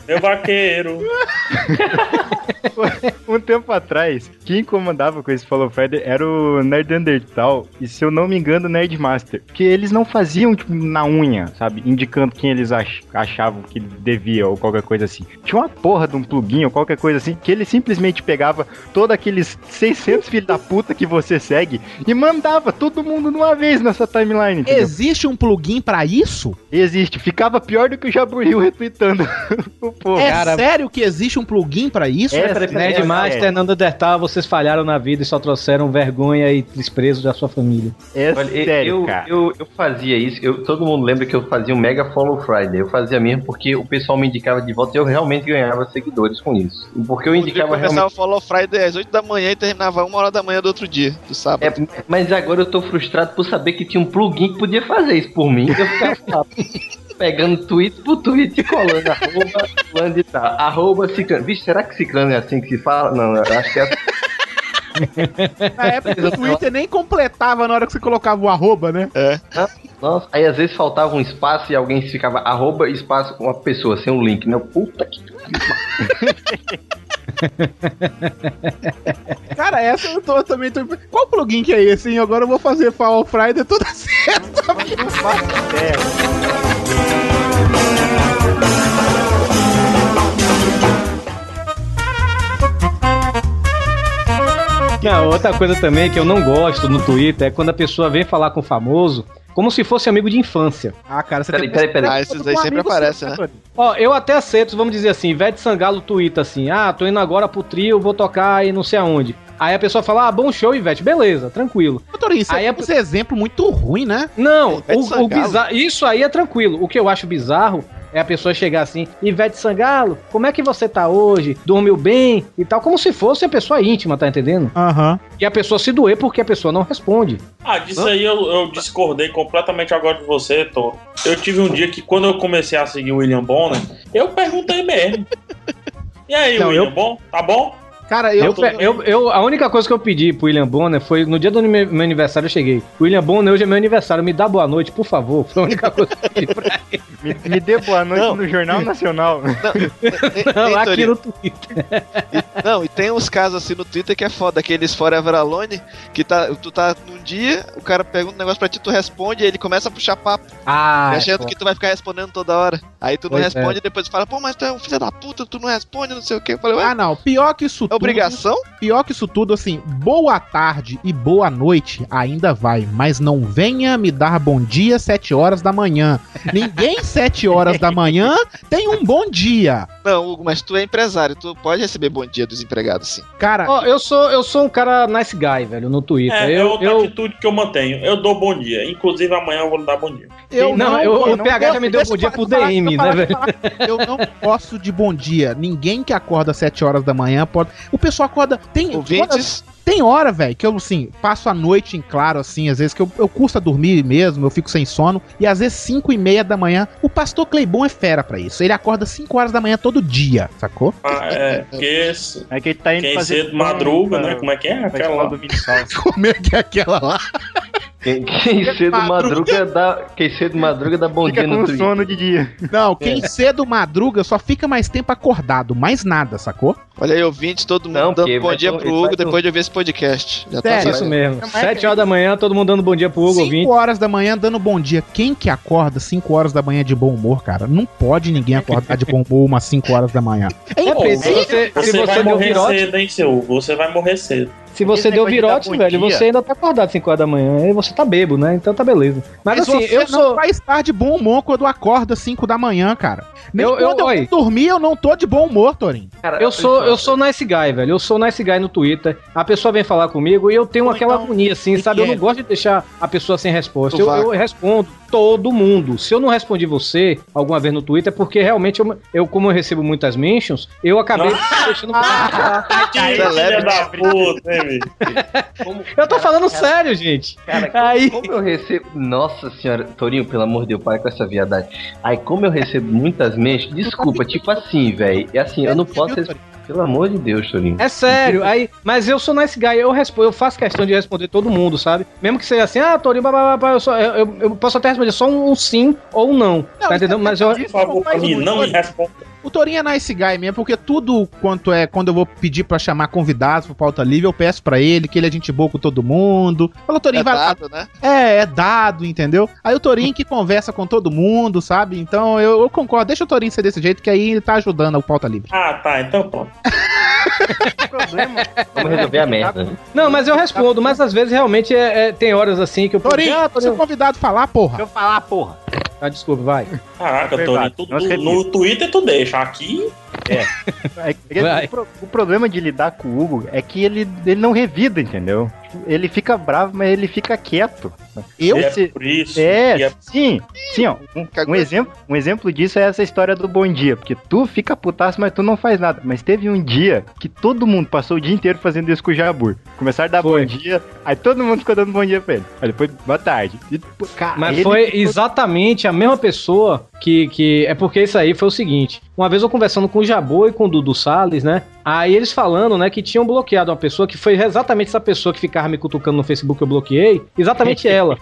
Meu vaqueiro.
um tempo atrás, quem comandava com esse Follow Friday era o Nerd Undertal e, se eu não me engano, o Nerd Master. Que eles não faziam, tipo, na unha, sabe? Indicando quem eles ach achavam que devia ou qualquer coisa assim. Tinha uma porra de um plugin ou qualquer coisa assim que ele simplesmente pegava todos aqueles 600 filhos da puta que você segue e mandava todo mundo numa vez nessa timeline. entendeu?
Existe um plugin pra isso?
Existe. Ficava pior do que o Jaburil retweetando o povo.
é sério que existe um plugin pra isso?
É,
Nerd Master, Nando Dertal, vocês falharam na vida e só trouxeram vergonha e desprezo da sua família.
É
Olha,
sério,
eu,
cara.
Eu, eu fazia isso, eu, todo mundo lembra que eu fazia um Mega Follow Friday. Eu fazia mesmo porque o pessoal me indicava de volta e eu realmente ganhava seguidores com isso. Porque eu indicava
Começava
realmente.
o Follow Friday às 8 da manhã e terminava uma hora da manhã do outro dia, do sábado.
É, mas agora eu tô frustrado por saber que tinha um plugin que podia fazer isso por mim. Eu ficava pegando tweet por tweet e colando arroba fulano de tal. Arroba ciclano. Vixe, será que ciclano é assim que se fala? Não, eu acho que é assim.
Na época o Twitter nem completava na hora que você colocava o arroba, né?
É.
Nossa, aí às vezes faltava um espaço e alguém ficava arroba espaço com uma pessoa, sem um link, né? Puta que
Cara, essa eu tô também. Tô... Qual plugin que é esse, hein? Agora eu vou fazer Fall Friday toda sexta. Não faço ideia.
Não, outra coisa também que eu não gosto no Twitter é quando a pessoa vem falar com o famoso como se fosse amigo de infância.
Ah, cara, você
Peraí, peraí, peraí.
Ah, esses aí sempre aparecem, né?
Ó, eu até aceito, vamos dizer assim, Ivete Sangalo twitta assim, ah, tô indo agora pro trio, vou tocar aí não sei aonde. Aí a pessoa fala, ah, bom show, Ivete, beleza, tranquilo.
Doutor, isso
Aí
é
é-
um exemplo muito ruim, né?
Não,
Ivete
o, o bizarro, isso aí é tranquilo. O que eu acho bizarro é a pessoa chegar assim, Ivete Sangalo, como é que você tá hoje? Dormiu bem e tal, como se fosse a pessoa íntima, tá entendendo?
Aham.
E a pessoa se doer porque a pessoa não responde.
Ah, disso aí eu, eu discordei completamente agora de você, Toro. Eu tive um dia que quando eu comecei a seguir o William Bonner, eu perguntei mesmo. E aí,
Não,
William,
eu-
bom? Tá bom?
Cara,
Eu,
eu.
pe- eu, eu- a única coisa que eu pedi pro William Bonner foi no dia do meu, meu aniversário eu cheguei. William Bonner, hoje é meu aniversário, me dá boa noite, por favor. Foi a única coisa que eu pedi pra ele.
Me, me dê boa noite
Não.
no Jornal Nacional.
Não,
Hein,
aqui
Torinho?
no Twitter.
Não, e tem uns casos assim no Twitter que é foda, aqueles Forever Alone, que tá, tu tá num dia, o cara pergunta um negócio pra ti, tu responde, aí ele começa a puxar papo,
Ah,
achando que tu vai ficar respondendo toda hora. Aí tu não
Pois
responde
é.
e depois tu fala, pô, mas tu é um filho da puta, tu não responde, não sei o que. Eu falei, ué,
Ah, não. Pior que isso
é obrigação?
Pior que isso tudo, assim, boa tarde e boa noite ainda vai, mas não venha me dar bom dia sete horas da manhã. Ninguém sete horas da manhã tem um bom dia.
Não, Hugo, mas tu é empresário, tu pode receber bom dia dos empregados, sim.
Cara,
Ó, eu sou eu sou um cara nice guy, velho, no Twitter.
É, é
eu,
outra
eu,
atitude que eu mantenho. Eu dou bom dia. Inclusive amanhã eu vou lhe dar bom dia.
eu
não, eu- o
não
PH já me deu bom dia por
falar,
DM, né,
falar, Eu não gosto de bom dia. Ninguém que acorda às 7 horas da manhã pode. O pessoal acorda. Tem,
Ouvintes,
tem hora, velho, que eu, assim, passo a noite em claro, assim, às vezes que eu, eu custa dormir mesmo, eu fico sem sono. E às vezes 5 e meia da manhã. O pastor Cleibon é fera pra isso. Ele acorda 5 horas da manhã todo dia, sacou?
Ah, é, porque
É que ele tá indo fazer
cedo madruga,
pão,
né? Como é que é? Aquela lá.
Como é que é aquela lá?
Quem, quem cedo madruga dá. Quem cedo madruga dá bom
Fica
dia no
com
Twitter.
sono de dia.
Não, quem cedo madruga só fica mais tempo acordado, mais nada, sacou?
olha aí, ouvintes, todo mundo
Não,
dando
porque
bom dia pro Hugo
um-
depois de ouvir esse podcast. Já tá
Sério,
sabendo.
isso mesmo.
É
Sete horas da manhã, todo mundo dando bom dia pro Hugo,
5
ouvinte.
horas da manhã dando bom dia. Quem que acorda 5 horas da manhã de bom humor, cara? Não pode ninguém acordar de bom humor umas 5 horas da manhã. É
É,
impossível.
você, se
Você,
você
vai morrer
virote,
cedo, hein, seu Hugo? Você vai morrer cedo.
Se você deu
de
virote, velho, você ainda tá acordado 5 horas da manhã. Aí você tá bebo, né? Então tá beleza. Mas,
Mas
assim,
você
eu
não
sou.
vai estar de bom humor quando acorda 5 da manhã, cara. Nem
Eu- eu-
quando eu, vou dormir, eu não tô de bom humor, Torinho.
Cara,
Eu sou, eu sou nice guy, velho. Eu sou nice guy no Twitter. A pessoa vem falar comigo e eu tenho
Ou
aquela
então,
agonia, assim, sabe?
que
Eu não
é?
gosto de deixar a pessoa sem resposta. Eu, eu respondo todo mundo. Se eu não respondi você alguma vez no Twitter, é porque realmente eu, eu, como eu recebo muitas mentions, eu acabei deixando pra
Que filha
Celebrity.
da puta, hein, bicho?
Eu tô falando sério, gente.
Cara, como,
Aí-
como eu recebo. Nossa senhora, Torinho, pelo amor de Deus, para com essa viadagem. Aí, como eu recebo muitas mentions, desculpa, tipo assim, velho. É assim, eu não posso. res- Pelo amor de Deus, Torinho.
É sério, aí, mas eu sou nice guy, eu, respondo, eu faço questão de responder todo mundo, sabe? Mesmo que seja assim, ah, Torinho, babá, babá, eu, só, eu, eu- eu posso até responder só um sim ou um não, tá entendendo? Mas eu,
Por favor, pra mim, não me responda.
O Torinho é nice guy mesmo, porque tudo quanto é quando eu vou pedir pra chamar convidados pro pauta livre, eu peço pra ele que ele é gente boa com todo mundo. Fala, Torinho,
É
vai lá.
dado, né?
É, é dado, entendeu? Aí o Torinho que conversa com todo mundo, sabe? Então eu, eu concordo, deixa o Torinho ser desse jeito, que aí ele tá ajudando o pauta livre.
Ah, tá, então pronto.
Vamos resolver a merda.
Não, mas eu respondo, mas às vezes realmente é, é- tem horas assim que eu
Torinho,
Ah,
seu convidado falar, porra.
eu falar, porra.
Ah, desculpa, vai.
Caraca,
É
Torinho, tu- no Twitter tu deixa. Aqui,
É o, pro- o problema de lidar com o Hugo é que ele, ele não revida, entendeu? Ele fica bravo, mas ele fica quieto.
Eu?
é por isso.
É,
é-
sim, sim, ó. Um, um exemplo, um exemplo disso é essa história do bom dia, porque tu fica putaço, mas tu não faz nada. Mas teve um dia que todo mundo passou o dia inteiro fazendo isso com o Jabur. Começaram a dar
Foi.
bom dia, aí todo mundo ficou dando bom dia pra ele. Aí depois, boa tarde. E, cara,
Mas foi
ficou-
exatamente a mesma pessoa que, que. É porque isso aí foi o seguinte: uma vez eu conversando com o Jabô e com o Dudu Salles, né? Aí eles falando, né, que tinham bloqueado uma pessoa que foi exatamente essa pessoa que ficava me cutucando no Facebook que eu bloqueei. Exatamente ela.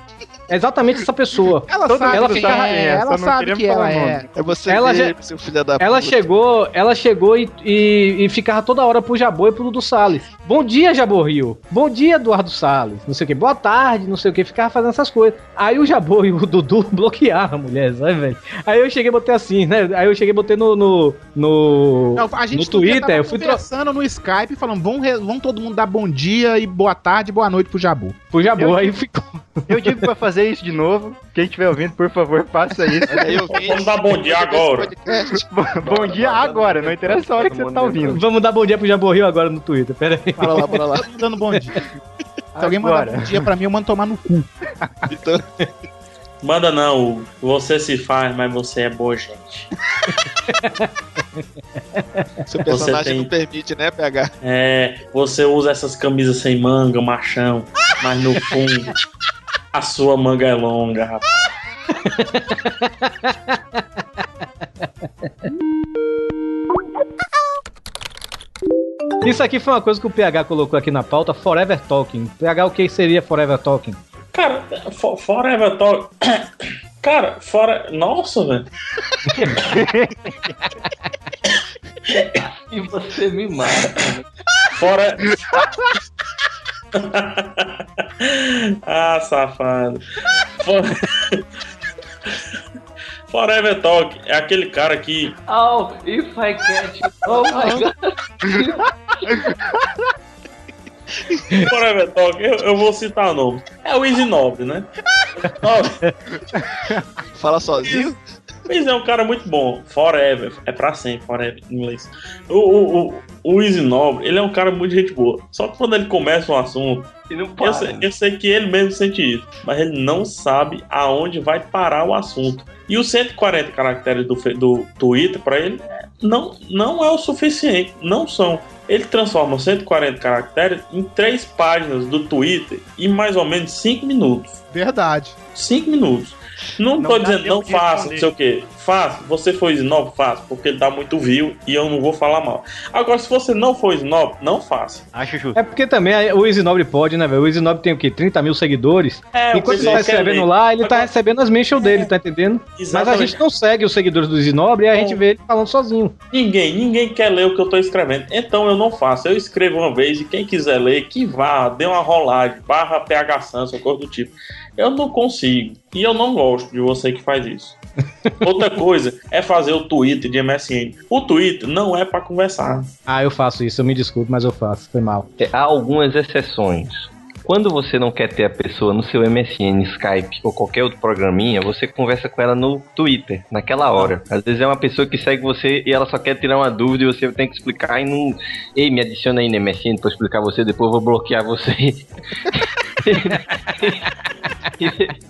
É exatamente essa pessoa.
Ela
Todo
sabe
ela
quem
fica-
é,
é,
ela
só não
sabe que ela é.
É você
Ela
mesmo,
já-
seu filho da
Ela
puta.
chegou, ela chegou e, e, e ficava toda hora pro Jabô e pro Dudu Salles. Bom dia, Jabô Rio. Bom dia, Eduardo Salles. Não sei o que. Boa tarde, não sei o que. Ficava fazendo essas coisas. Aí o Jabô e o Dudu bloquearam a mulher, sabe, velho? Aí eu cheguei e botei assim, né? Aí eu cheguei e botei no. no, no,
Não, a gente
no Twitter, eu fui tro-
conversando no Skype falando, vamos, re- vamos todo mundo dar bom dia e boa tarde, boa noite pro Jabu.
pro Jabô.
Eu-
Aí ficou.
Eu digo pra fazer isso de novo. Quem estiver ouvindo, por favor, faça isso.
Vamos dar bom dia agora.
Bom dia agora, não interessa a hora que você tá ouvindo.
Vamos dar bom dia pro Jabô Rio agora no Twitter. Pera aí.
Bora lá, bora lá.
Todo dando bom dia. Se alguém mandar bom dia pra mim, eu mando tomar no cu.
Então,
Manda não, Hugo. você se faz, mas você é boa gente.
seu personagem
tem-
não permite, né, PH?
É, você usa essas camisas sem manga, machão, mas no fundo a sua manga é longa, rapaz.
Isso aqui foi uma coisa que o PH colocou aqui na pauta, Forever Talking. PH, o que seria Forever Talking?
Cara, for, Forever Talk. Cara, fora. Nossa, velho.
E você me mata.
Fora. ah, safado. For- Forever Talk é aquele cara que.
Oh, if I catch you. Oh my god.
Forever Talk, eu, eu vou citar o nome. É o Easy Nobre, né? Nobre.
Fala sozinho?
Mas é um cara muito bom. Forever. É pra sempre, forever em inglês. O, o, o, o Easy Nobre, ele é um cara muito gente boa. Só que quando ele começa um assunto,
E não
eu
para.
sei, eu sei que ele mesmo sente isso. Mas ele não sabe aonde vai parar o assunto. E os 140 caracteres do, do Twitter, pra ele, não, não é o suficiente. Não são. Ele transforma os 140 caracteres em três páginas do Twitter em mais ou menos 5 minutos.
Verdade.
5 minutos. Não,
Não
tô dizendo não faça, não sei o que. Faça. Você foi snob, faça. Porque ele dá muito view e eu não vou falar mal. Agora, se você não for snob, não faça.
Acho justo.
É porque também o Easy Nobre pode, né, velho? O Easy Nobre tem o quê? 30 mil seguidores.
É, o
Enquanto ele tá recebendo lá, ele tá
Agora-
recebendo as mentions dele, tá entendendo? Mas a
Exatamente.
gente não segue os seguidores do Easy Nobre e a gente vê ele falando sozinho.
Ninguém, ninguém quer ler o que eu tô escrevendo. Então eu não faço. Eu escrevo uma vez e quem quiser ler, que vá, dê uma rolagem, barra PH Sans, ou coisa do tipo. Eu não consigo. E eu não gosto de você que faz isso. Outra coisa é fazer o Twitter de MSN. O Twitter não é pra conversar.
Ah, eu faço isso, eu me desculpo, mas eu faço, foi mal.
É, Há algumas exceções. Quando você não quer ter a pessoa no seu MSN, Skype ou qualquer outro programinha, você conversa com ela no Twitter, naquela hora. Às vezes é uma pessoa que segue você e ela só quer tirar uma dúvida e você tem que explicar e não. Ei, me adiciona aí no MSN pra explicar você, depois eu vou bloquear você.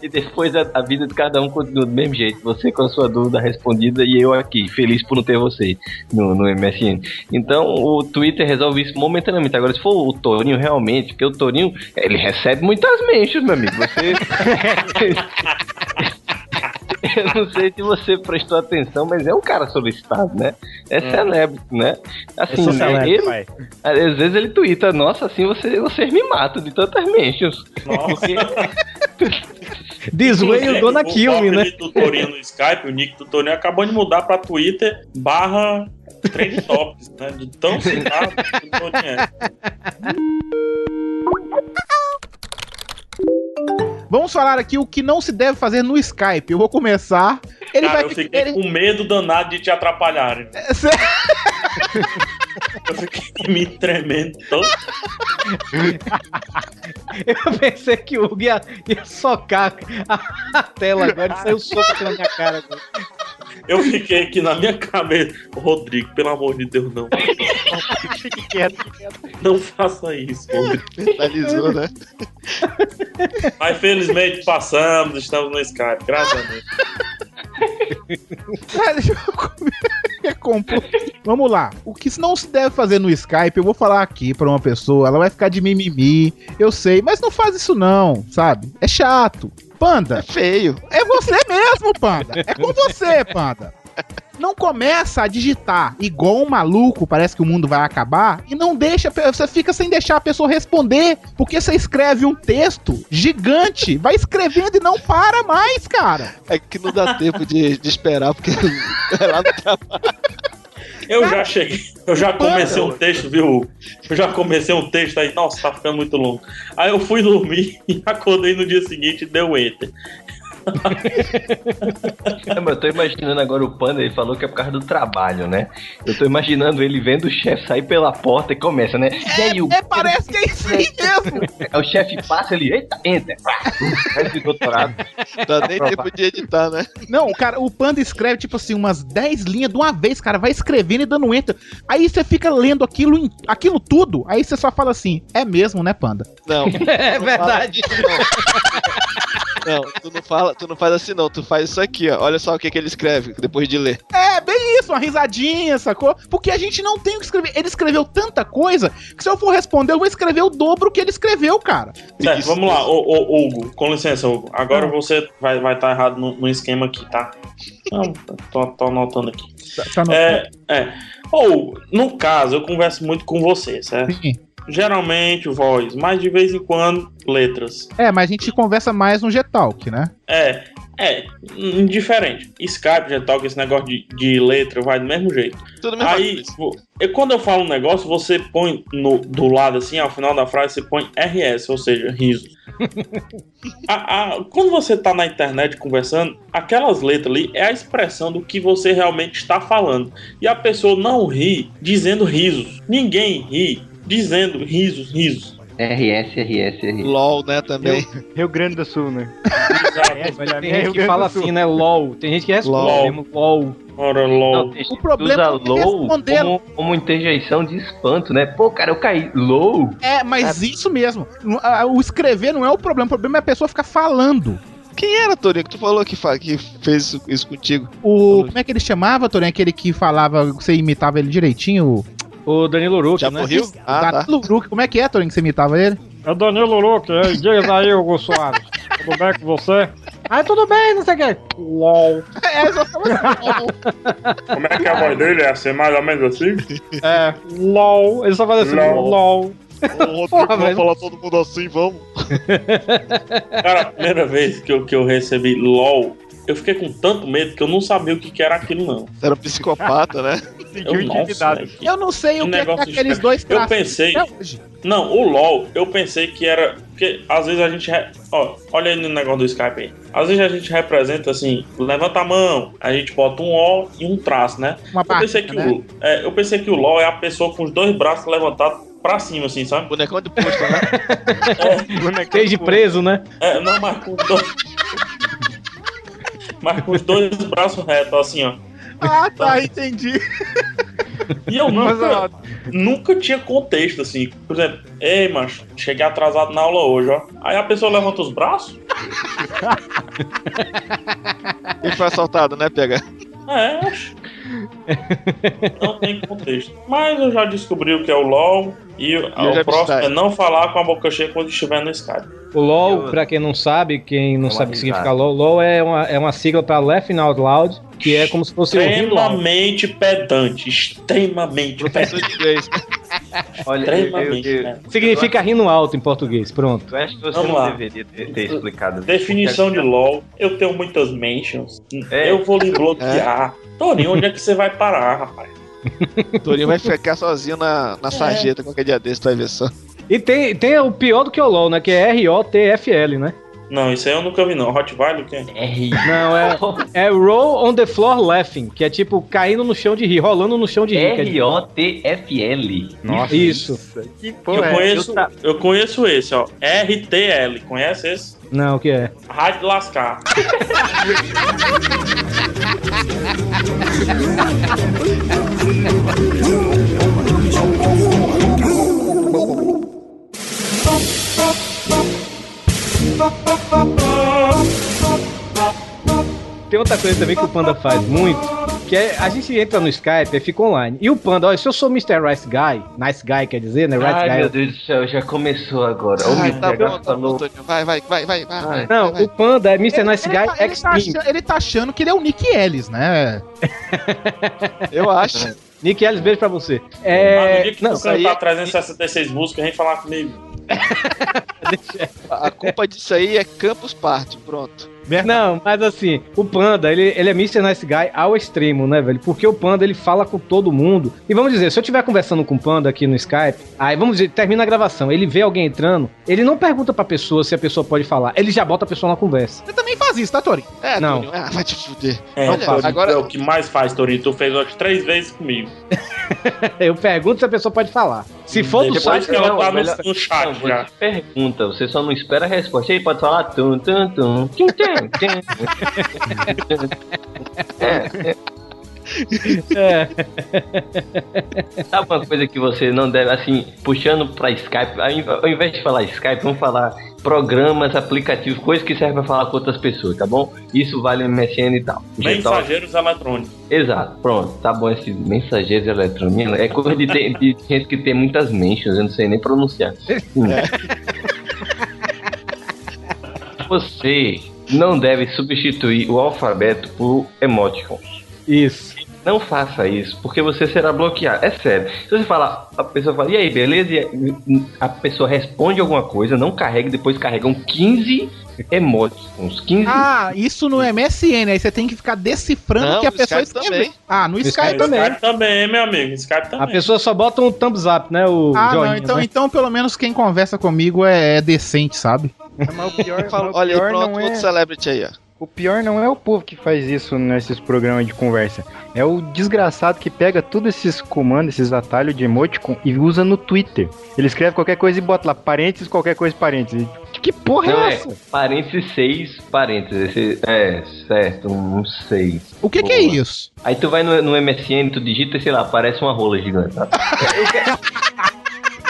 e, depois a, a vida de cada um continua do mesmo jeito. Você com a sua dúvida respondida e eu aqui, feliz por não ter você no, no MSN. Então o Twitter resolve isso momentaneamente. Agora, se for o Torinho realmente, porque o Torinho, ele recebe muitas mentions, meu amigo. Você. Eu não sei se você prestou atenção, mas é um cara solicitado, né? É celebre, né? Assim,
sou celebre,
ele,
pai.
às vezes ele twitta, nossa, assim você, vocês me matam de tantas mentions.
Nossa.
This way you gonna kill me, né?
O Torinho no Skype, o nick do Torinho acabou de mudar pra Twitter barra Trend Topics, né? De tão citado que o Torinho é.
Vamos falar aqui o que não se deve fazer no Skype. Eu vou começar. Ele
Cara,
vai
eu fiquei
ele-
com medo danado de te atrapalharem.
É sério?
Eu fiquei me tremendo todo.
Eu pensei que o Hugo ia, ia socar a, a tela agora e saiu soco aqui na minha cara. agora.
Eu fiquei aqui na minha cabeça. Rodrigo, pelo amor de Deus, não.
Fique quieto, fique quieto.
Não faça isso, Rodrigo.
Mentalizou, né?
Mas felizmente passamos, estamos no Skype, graças a Deus.
Deixa eu. É compor. Vamos lá. O que não se deve fazer no Skype, eu vou falar aqui pra uma pessoa, ela vai ficar de mimimi, eu sei, mas não faz isso não, sabe? É chato. Panda. É
feio.
É você mesmo, Panda. É com você, Panda. Não começa a digitar igual um maluco, parece que o mundo vai acabar, e não deixa, você fica sem deixar a pessoa responder, porque você escreve um texto gigante, vai escrevendo e não para mais, cara.
É que não dá tempo de, de esperar, porque é lá no trabalho.
Eu já cheguei, eu já comecei um texto, viu? Eu já comecei um texto aí, nossa, tá ficando muito longo. Aí eu fui dormir e acordei no dia seguinte e deu enter.
Não, mas eu tô imaginando agora o Panda, ele falou que é por causa do trabalho, né? Eu tô imaginando ele vendo o chefe sair pela porta e começa, né? E aí, o,
É, parece que é isso aí mesmo.
aí o chefe passa ali, eita, resto de doutorado.
Dá nem tempo de editar, né?
Não, o cara, o Panda escreve, tipo assim, umas 10 linhas de uma vez, cara, vai escrevendo e dando enter. Aí você fica lendo aquilo, aquilo tudo, aí você só fala assim, é mesmo, né, Panda?
Não.
É verdade.
Não, tu não fala, tu não faz assim não, tu faz isso aqui, ó. Olha só o que, que ele escreve depois de ler.
É, bem isso, uma risadinha, sacou? Porque a gente não tem o que escrever. Ele escreveu tanta coisa que se eu for responder, eu vou escrever o dobro que ele escreveu, cara.
Certo, vamos lá, ô, ô, Hugo, com licença, Hugo. Agora você vai estar vai tá errado no, no esquema aqui, tá? Não, tô, tô anotando aqui.
Tá no...
É, é. Ou, no caso, eu converso muito com você, certo?
Sim.
Geralmente voz, mas de vez em quando letras.
É, mas a gente conversa mais no G-Talk, né?
É, é, indiferente. Skype, Gtalk, esse negócio de, de letra vai do mesmo jeito.
Tudo mesmo.
Aí, vo- e quando eu falo um negócio, você põe no, do lado assim, ao final da frase, você põe RS, ou seja, riso. A- a- quando você tá na internet conversando, aquelas letras ali é a expressão do que você realmente está falando. E a pessoa não ri dizendo risos. Ninguém ri dizendo risos, risos.
RS, RS, RS.
LOL, né, também.
Rio, Rio Grande do Sul, né?
Exato.
Tem gente que fala assim, né? LOL. Tem gente que responde
LOL.
mesmo LOL.
Ora, LOL.
Não,
O problema é responder.
como, como interjeição de espanto, né? Pô, cara, eu caí. Low?
É, mas isso mesmo. O escrever não é o problema, o problema é a pessoa ficar falando.
Quem era, Torinho, que tu falou que, fa- que fez isso, isso contigo?
O. Como é que ele chamava, Torinho? Aquele que falava, você imitava ele direitinho?
O Danilo Ruck,
Já
né?
morreu? Ah, tá.
Danilo Brook, como é que é, Torinho, que você imitava ele?
É Danilo Luque, é, diz aí, Hugo Soares. Tudo bem com você? Aí tudo bem, não sei o que. LOL.
É.
Como é que é a voz dele? É ser mais ou menos assim?
É, LOL. Ele só faz assim,
LOL.
LOL.
Ô,
Porra, velho.
falar todo mundo assim, vamos.
Cara, a primeira vez que eu, que eu recebi LOL, eu fiquei com tanto medo que eu não sabia o que, que era aquilo, não.
Você era um psicopata, né?
Eu, nossa, que-
Eu não sei o
Um
que é que
negócio
aqueles
de-
dois
Eu pensei.
até hoje.
Não, o LOL, eu pensei que era. Porque às vezes a gente. re- Ó, olha aí no negócio do Skype aí. Às vezes a gente representa assim, levanta a mão, a gente bota um O e um traço, né?
Uma
Eu pensei, que
né?
o, é, eu pensei que o LOL é a pessoa com os dois braços levantados pra cima, assim, sabe?
Bonecão de posto, né?
Esteja preso, né?
É, não, mas com dois. Mas com os dois braços retos, assim, ó.
Ah, tá, entendi.
E eu nunca, nunca tinha contexto, assim. Por exemplo, ei, macho, cheguei atrasado na aula hoje, ó. Aí a pessoa levanta os braços.
E foi assaltado, né, PH?
É, acho. Não tem contexto. Mas eu já descobri o que é o LOL. E o próximo é não falar com a boca cheia quando estiver no Skype.
O LOL,
Eu-
pra quem não sabe, quem não
É
sabe o que significa. LOL, LOL é uma, é uma sigla pra Laughing Out Loud, que é como se fosse.
Extremamente pedante. Extremamente pedante.
Olha,
Extremamente,
eu- eu-
né?
Significa rindo alto em português, pronto.
Eu acho que você
Vamos
não
lá.
deveria ter, ter explicado.
Definição de LOL, eu tenho muitas mentions.
É.
Eu vou lhe bloquear. Toninho, onde é que você vai parar, rapaz?
Torinho vai ficar sozinho na, na sarjeta qualquer dia desse, tu vai ver só.
E tem, tem o pior do que o LOL, né? Que é R-O-T-F-L, né?
Não, isso aí eu nunca vi, não. Rottweiler, o quê?
Não, é, é Roll on the Floor Laughing, que é tipo caindo no chão de rir, rolando no chão de rir. é-
R-O-T-F-L.
Nossa. Isso.
Que
Eu
porra é?
conheço, eu conheço esse, ó. RTL. Conhece esse?
Não, o que é?
Rádio Lascar.
Tem outra coisa também que o Panda faz muito, que é a gente entra no Skype e fica online. E o Panda, olha, se eu sou Mr. Nice Guy, Nice Guy quer dizer, né? Right
Ai,
Guy.
meu Deus do céu, já começou agora.
Ai, tá bom, tá bom. Vai, vai, vai, vai, vai.
Não,
vai.
o Panda é Mr. Nice
Ele
Guy
tá, ele, tá achando, ele tá achando que ele é o Nick Ellis, né?
Eu acho.
Nick Ellis, beijo pra você. É.
dia que
Não,
tu
isso aí
cantar
é-
366 músicas, vem falar comigo.
A culpa disso aí é Campus Party, pronto.
Não, mas assim, o Panda, ele, ele é Mr. Nice Guy ao extremo, né, velho? Porque o Panda, ele fala com todo mundo. E vamos dizer, se eu estiver conversando com o Panda aqui no Skype, aí vamos dizer, termina a gravação, ele vê alguém entrando, ele não pergunta pra pessoa se a pessoa pode falar, ele já bota a pessoa na conversa.
Você também faz isso, tá, Tori?
É,
Não.
Ah, vai te fuder.
É,
Olha,
Torinho,
agora-
é o que mais faz, Torinho. Tu fez acho três vezes comigo.
Eu pergunto se a pessoa pode falar. Se for do site,
que ela
não,
tá no,
melhor-
no chat
Não,
já.
você pergunta, você só não espera a resposta. Aí pode falar tum, tum, tum, tum, tum, tum. É,
É.
Sabe uma coisa que você não deve, assim, puxando pra Skype, ao inv- ao invés de falar Skype, vamos falar programas, aplicativos, coisas que servem pra falar com outras pessoas, tá bom? Isso vale MSN e tal.
Mensageiros eletrônicos.
Exato, pronto, tá bom esse mensageiros eletrônicos. É coisa de, ter- de gente que tem muitas mentions, eu não sei nem pronunciar. Hum. Você não deve substituir o alfabeto por emoticons.
Isso.
Não faça isso, porque você será bloqueado. É sério. Se você falar, a pessoa fala, e aí, beleza? E a pessoa responde alguma coisa, não carrega, depois carregam 15 emoticons. 15
Ah, isso no MSN, aí você tem que ficar decifrando
Não,
o que a pessoa
Skype
escreveu.
também.
Ah, no,
No
Skype,
Skype
também.
Skype também, meu amigo. Skype
A
também.
pessoa só bota um thumbs up, né? O
Ah, não,
joinha,
então,
né?
então pelo menos quem conversa comigo é, é decente, sabe?
Mas o pior,
Fala,
mas o
olha
pior
pronto,
não é...
outro celebrity aí, ó.
O pior não é o povo que faz isso nesses programas de conversa. É o desgraçado que pega todos esses comandos, esses atalhos de emoticon e usa no Twitter. Ele escreve qualquer coisa e bota lá parênteses, qualquer coisa, parênteses. Que porra
Não,
é
é
essa?
parênteses 6, parênteses. Esse, é, certo, um 6.
O que, que é isso?
Aí tu vai no, no MSN, tu digita, sei lá, parece uma rola gigante. Tá?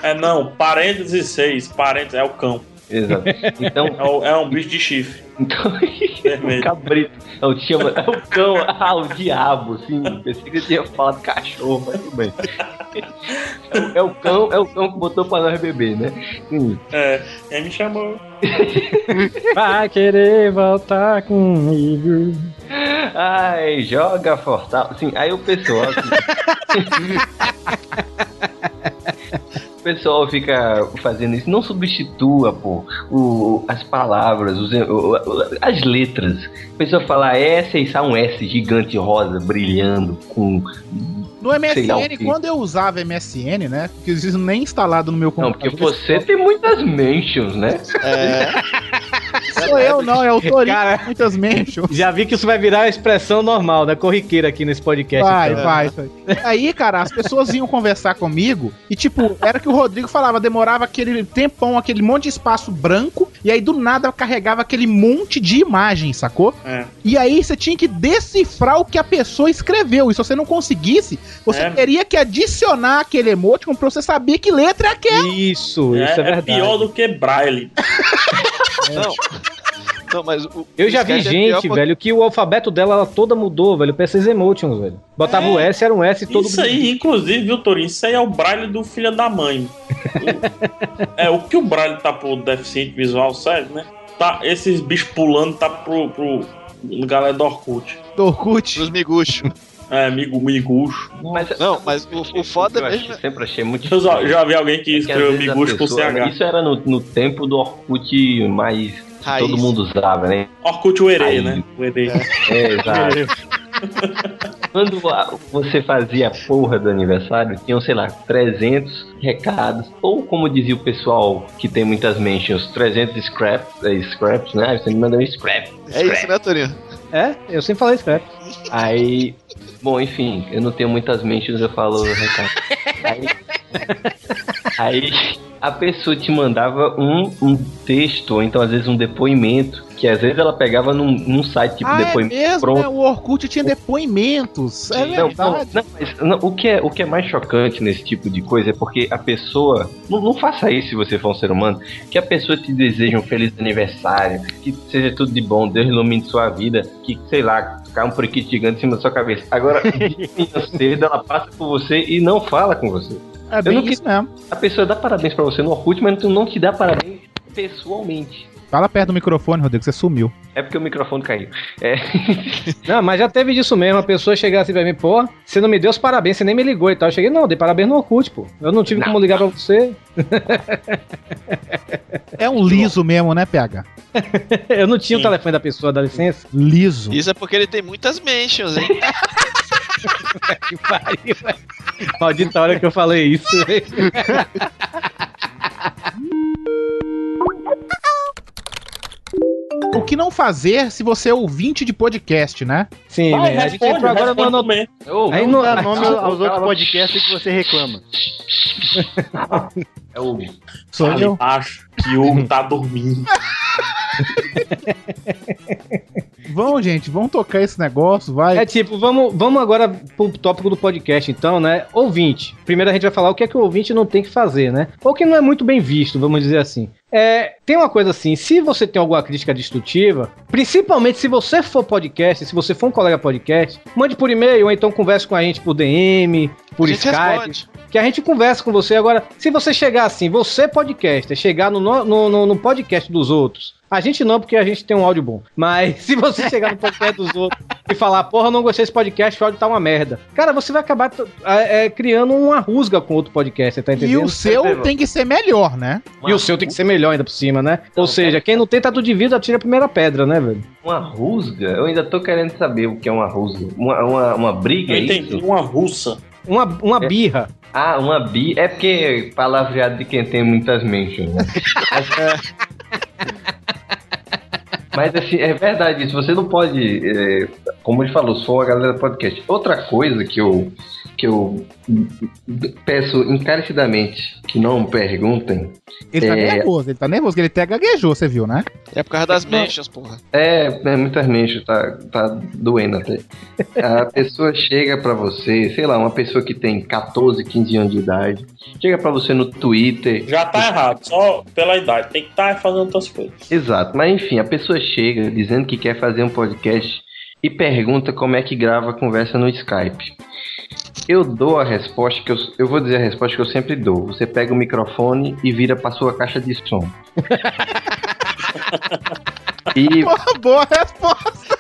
É não, parênteses 6, parênteses é o cão.
Exato. Então,
É, o- é um bicho de chifre.
então
Vermelho.
cabrito. É o, chama, é o cão, ah, o diabo, sim. Pensei que você ia falar de cachorro, mas tudo bem. É o, é o cão, é o cão que botou pra nós beber, né? Sim.
É, quem me chamou?
Vai querer voltar comigo.
Ai, joga Fortal. Sim, aí o pessoal. assim, pessoal fica fazendo isso. Não substitua, pô, o, as palavras, os, o- as letras. A pessoa fala S e sai um S gigante rosa brilhando com.
No MSN, quando eu usava MSN, né? Que isso nem instalado no meu
Não,
computador.
porque você tem muitas mentions, né?
É,
Sou eu, não, é o Torinho.
Cara-
Muitas mentions.
Já vi que isso vai virar a expressão normal, né? Corriqueira aqui nesse podcast.
Vai,
então.
vai, vai. Aí, cara, as pessoas iam conversar comigo e, tipo, era que o Rodrigo falava, demorava aquele tempão, aquele monte de espaço branco, e aí do nada carregava aquele monte de imagens, sacou?
É.
E aí você tinha que decifrar o que a pessoa escreveu. E se você não conseguisse, você
É.
teria que adicionar aquele emoticon pra você saber que letra é aquela.
Isso,
É,
isso é
é
verdade.
pior do que Braille.
não. Não, mas o,
Eu
o
já vi
é
gente,
porque-
velho, que o alfabeto dela ela toda mudou, velho, pra esses emotions, velho. Botava
É.
o S, era um S todo
Isso aí, inclusive, viu, Torinho? Isso aí é o Braille do filho da mãe. é, o que o Braille tá pro deficiente visual, sério, né? Tá, esses bichos pulando tá pro, pro galera do Orkut.
Do Orkut.
Dos miguxos.
É, amigo, miguxo.
Mas,
Não, mas o, o foda
eu
mesmo.
achei- sempre achei muito
Eu já, já vi alguém que
É
escreveu miguxo com CH.
Isso era no, no tempo do Orkut mais. que
Raiz.
todo mundo usava, né?
Orkut Uerê, né? Uerê.
É, exato. Quando você fazia a porra do aniversário, tinham, sei lá, 300 recados. Ou, como dizia o pessoal que tem muitas mentions, 300 scraps, é, scraps né? Você me manda um scrap.
É isso, né, Torinho?
É, eu sempre falei scrap.
Aí, bom, enfim, eu não tenho muitas mentions, eu falo recado. Aí, aí a pessoa te mandava um, um texto, ou então às vezes um depoimento, que às vezes ela pegava num, num site tipo
Ah, é
depoimento
mesmo,
pronto.
né? O Orkut tinha depoimentos. É
Não, não,
verdade.
não, mas não, o, que é, o que é mais chocante nesse tipo de coisa é porque a pessoa. Não, não faça isso se você for um ser humano. Que a pessoa te deseja um feliz aniversário, que seja tudo de bom, Deus ilumine sua vida, que, sei lá, cai um periquito gigante em cima da sua cabeça. Agora, de manhã cedo, ela passa por você e não fala com você.
É
Eu
bem
não
isso mesmo.
A pessoa dá parabéns pra você no Orkut, mas não te dá parabéns pessoalmente.
Fala perto do microfone, Rodrigo, você sumiu.
É porque o microfone caiu. É.
Não, mas já teve disso mesmo. A pessoa chegar assim pra mim, pô, você não me deu os parabéns, você nem me ligou e tal. Eu cheguei, não, dei parabéns no Orkut, pô. Eu não tive
Não.
como ligar pra você.
É um liso mesmo, né, PH?
Eu não tinha
Sim.
o telefone da pessoa, dá licença.
Liso.
Isso é porque ele tem muitas mentions, hein?
Que pariu, velho. Maldita hora que eu falei isso. velho.
O que não fazer se você é ouvinte de podcast, né?
Sim,
Vai,
velho. A gente
responde,
entrou agora no.
responde
no...
também.
Aí
Não
no...
dá nome aos outros podcasts que você reclama.
É o.
Sou eu.
embaixo, que o Hugo tá dormindo.
Vamos, gente, vamos tocar esse negócio, vai.
É tipo, vamos, vamos agora pro tópico do podcast, então, né? Ouvinte. Primeiro a gente vai falar o que é que o ouvinte não tem que fazer, né? Ou que não é muito bem visto, vamos dizer assim. É, tem uma coisa assim, se você tem alguma crítica destrutiva, principalmente se você for podcast, se você for um colega podcast, mande por e-mail ou então converse com a gente por DM, por Skype
responde.
que a gente conversa com você. Agora, se você chegar assim, você podcaster, chegar no, no, no, no podcast dos outros, a gente não, porque a gente tem um áudio bom. Mas se você chegar no podcast dos outros e falar, porra, não gostei desse podcast, o áudio tá uma merda. Cara, você vai acabar é, é, criando uma rusga com outro podcast, você tá
E
entendendo?
o seu tem que ser melhor, né?
E o seu tem que ser melhor ainda por cima, né? Ou seja, quem não tem tatu de vidro, atira a primeira pedra, né, velho?
Uma rusga? Eu ainda tô querendo saber o que é uma rusga. Uma, uma, uma briga,
Eu
é
entendi,
isso?
uma russa.
Uma, uma
É.
birra.
Ah, uma bi. É porque palavreado de quem tem muitas mentions, né? Mas assim, é verdade isso. Você não pode. é, como ele falou, sou a galera do podcast. Outra coisa que eu, que eu peço encarecidamente que não perguntem.
Ele tá
É.
nervoso, ele tá nervoso, que ele até gaguejou, você viu, né?
É por causa das mentions, porra.
É, é muitas mentions, tá, tá doendo até. A pessoa chega pra você, sei lá, uma pessoa que tem 14, 15 anos de idade, chega pra você no Twitter.
Já tá errado, só pela idade. Tem que estar fazendo outras coisas.
Exato, mas enfim, a pessoa chega dizendo que quer fazer um podcast e pergunta como é que grava a conversa no Skype. Eu dou a resposta que eu, eu vou dizer a resposta que eu sempre dou. Você pega o microfone e vira pra sua caixa de som. e,
Porra, boa resposta.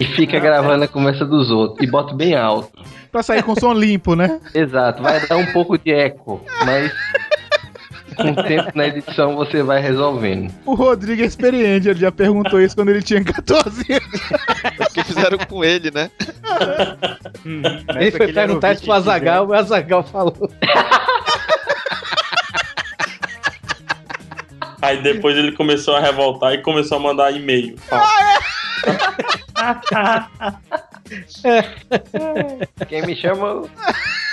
e fica gravando a conversa dos outros e bota bem alto.
Pra sair com som limpo, né?
Exato, vai dar um pouco de eco, mas com o tempo na edição você vai resolvendo.
O Rodrigo é experiente, ele já perguntou isso quando ele tinha 14 anos.
É o que fizeram com ele, né?
Ele foi perguntar isso pro Azagal, o Azagal falou.
Aí depois ele começou a revoltar e começou a mandar e-mail.
Quem me chama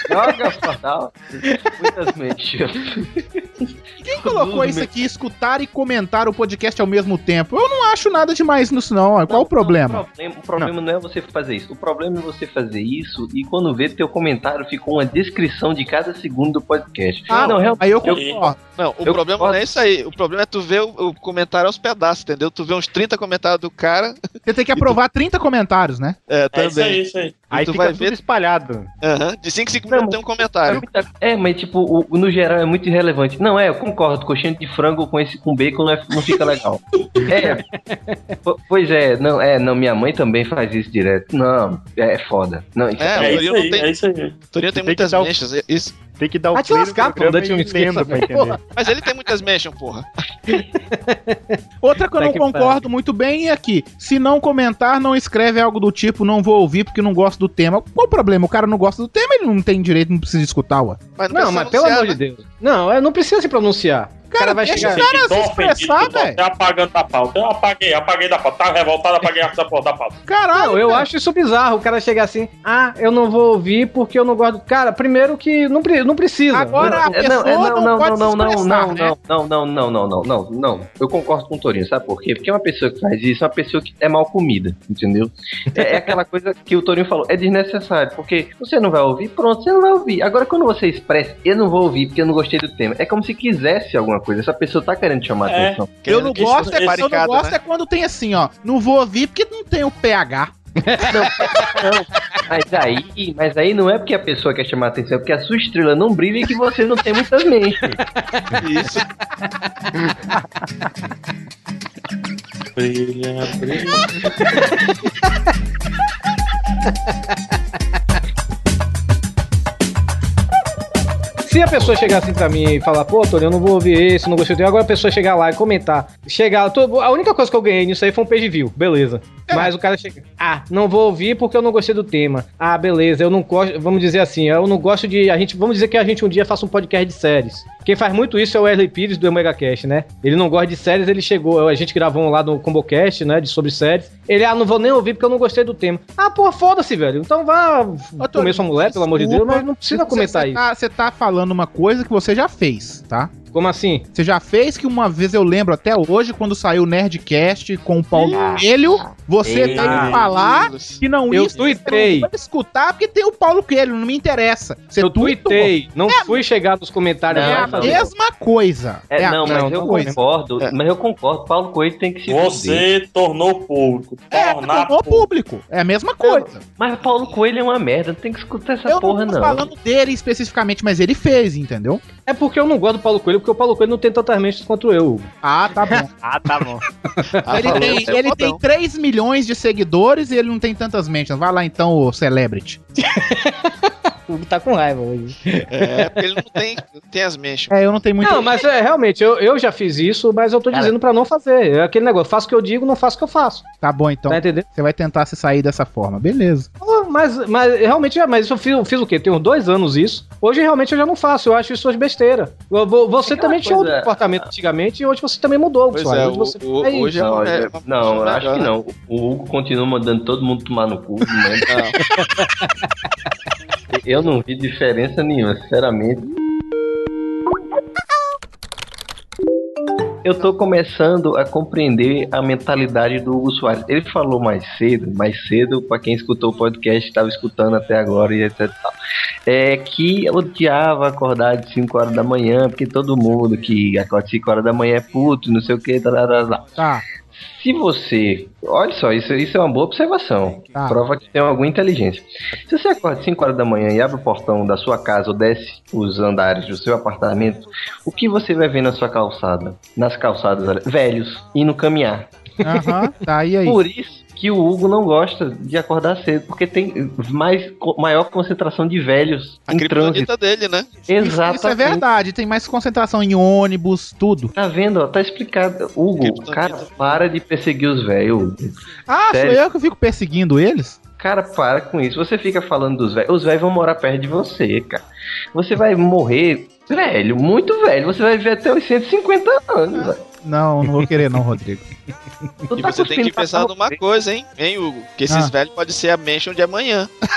joga portal. Muitas mentions.
Quem colocou isso aqui, escutar e comentar o podcast ao mesmo tempo? Eu não acho nada demais nisso, não. Qual o problema?
O problema, o problema não. é você fazer isso. O problema é você fazer isso e quando vê teu comentário ficou uma descrição de cada segundo do podcast.
Ah,
não, real-
aí eu concordo.
Não, o
Eu
problema
posso-
não é isso aí. O problema é tu ver o, o comentário aos pedaços, entendeu? Tu vê uns 30 comentários do cara.
Você tem que aprovar 30 comentários, né?
É,
É
também.
isso aí, isso aí.
Aí
tu
fica
vai
tudo
ver-
espalhado.
Aham, De 5 em 5 minutos tem um
É,
comentário.
muita- é, mas tipo, o- no geral é muito irrelevante. Não, Não, é, eu concordo. Coxinha de frango com esse com bacon não, é- não fica legal. É. po- Pois é, não, é, não, minha mãe também faz isso direto. Não, é foda. Não, isso
É, o Torinho não tem.
é isso aí.
O Torinho tem muitas mechas. Isso.
Tem que dar o
Vai te
play no
lascar, pô,
programa
Time
e lembra pra entender.
porra.
Mas ele tem muitas mechas, porra.
Outra que eu não concordo muito bem é aqui. Se não comentar, não escreve algo do tipo, não vou ouvir porque não gosto do tema. Qual o problema? O cara não gosta do tema, ele não tem direito, não precisa escutar, ué.
Mas
Não, mas pelo amor de Deus. Não, é, não precisa se pronunciar. O cara vai
deixa
chegar.
o cara se
Tô ofendido,
expressar,
tô
velho.
até apagando da pauta. Eu apaguei, apaguei da pauta. Tá revoltado, apaguei essa porra da pauta.
Caralho,
eu
cara.
acho isso bizarro. O cara chegar assim, ah, eu não vou ouvir porque eu não gosto. Cara, primeiro que não, pre- não precisa.
Agora a
É, não, é,
pessoa
não,
não,
não,
pode
não,
se
não, não,
né?
não, não, não, não, não, não, não. Eu concordo com o Torinho, sabe por quê? Porque uma pessoa que faz isso é uma pessoa que é mal comida, entendeu? É, é aquela coisa que o Torinho falou, é desnecessário, porque você não vai ouvir, pronto, você não vai ouvir. Agora, quando você expressa, eu não vou ouvir porque eu não gostei do tema, é como se quisesse alguma coisa. Essa pessoa tá querendo chamar
É.
atenção.
Eu não gosto, é, eu não gosto
né?
é quando tem assim, ó. Não vou ouvir porque não tem o PH.
Mas aí, mas aí não é porque a pessoa quer chamar atenção, é porque a sua estrela não brilha e que você não tem muitas mentes.
Isso.
Brilha, brilha.
Se a pessoa chegar assim pra mim e falar, pô, Tony, eu não vou ouvir esse, não gostei dele, agora a pessoa chegar lá e comentar, chegar, tô- a única coisa que eu ganhei nisso aí foi um page view, beleza. Mas o cara chega, ah, não vou ouvir porque eu não gostei do tema. Ah, beleza, eu não gosto, vamos dizer assim, eu não gosto de, a gente, vamos dizer que a gente um dia faça um podcast de séries. Quem faz muito isso é o Wesley Pires do Omega Cast, né? Ele não gosta de séries, ele chegou, a gente gravou um lá no ComboCast, né, de sobre séries. Ele, ah, não vou nem ouvir porque eu não gostei do tema. Ah, pô, foda-se, velho. Então vá comer sua mulher, pelo amor de Deus, mas não precisa comentar
você
isso.
Tá, você tá falando uma coisa que você já fez, tá?
Como assim?
Você já fez que uma vez eu lembro até hoje, quando saiu o Nerdcast com o Paulo Coelho, você
Ei.
veio falar que não
Eu
isso,
tuitei.
Não escutar porque tem o Paulo Coelho, não me interessa. Você
Eu tuitei, não
É,
fui chegar nos comentários
é
lá
a
falar.
mesma coisa.
É,
a
não, mas eu
coisa.
concordo, mas eu concordo, Paulo Coelho tem que se fuder.
Você tornou público.
É, tornou público. É a mesma coisa.
Mas Paulo Coelho é uma merda, não tem que escutar essa
Eu
porra
não tô
não.
falando dele especificamente, mas ele fez, entendeu?
É porque eu não gosto do Paulo Coelho, porque o Paulo Coelho não tem tantas mentes quanto eu.
Ah, tá bom.
Ah, tá bom.
ele
falou,
tem,
é
ele tem 3 milhões de seguidores e ele não tem tantas mentions. Vai lá então, o Celebrity.
O Hugo tá com raiva hoje.
É, porque ele não tem, não tem as mechas.
É, eu não tenho muito.
Não, mas é, realmente, eu, eu já fiz isso, mas eu tô dizendo pra não fazer. É aquele negócio, faço o que eu digo, não faço o que eu faço.
Tá bom, então.
Tá entendendo?
Você vai tentar se sair dessa forma. Beleza.
Ah, Mas, mas realmente, é, mas eu fiz, eu fiz o quê? Tem uns dois anos isso. Hoje realmente eu já não faço, eu acho isso besteira. Eu vou- Você
Aquela
também tinha outro
coisa-
comportamento antigamente e hoje você também mudou,
Pois é,
hoje você
o- o-
é isso.
hoje é
Não, é- não, eu acho que
né?
não. O Hugo continua mandando todo mundo tomar no cu, né? Eu não vi diferença nenhuma, sinceramente. Eu tô começando a compreender a mentalidade do Hugo Soares. Ele falou mais cedo, mais cedo, pra quem escutou o podcast, estava escutando até agora e etc. tal, É que odiava acordar de 5 horas da manhã, porque todo mundo que acorda de 5 horas da manhã é puto, não sei o que, tal.
Tá.
Se você. Olha só, isso, isso é uma boa observação.
Tá.
Prova que tem alguma inteligência. Se você acorda 5 horas da manhã e abre o portão da sua casa ou desce os andares do seu apartamento, o que você vai ver na sua calçada? Nas calçadas, velhos, indo caminhar.
Aham, tá, e aí?
Por isso que o Hugo não gosta de acordar cedo, porque tem mais, maior concentração de velhos
A
em trânsito.
dele, né?
Exatamente.
Isso é verdade, tem mais concentração em ônibus, tudo.
Tá vendo? ó? Tá explicado. Hugo, cara, para de perseguir os velhos.
Ah,
Sério?
sou eu que fico perseguindo eles?
Cara, para com isso. Você fica falando dos velhos. Os velhos vão morar perto de você, cara. Você vai morrer velho, muito velho. Você vai viver até os 150 anos, velho.
Não, não vou querer não, Rodrigo.
Tu
E
tá
você tem que pensar numa coisa, hein? Hein, Hugo? Que esses
Ah.
velhos podem ser a mention de amanhã.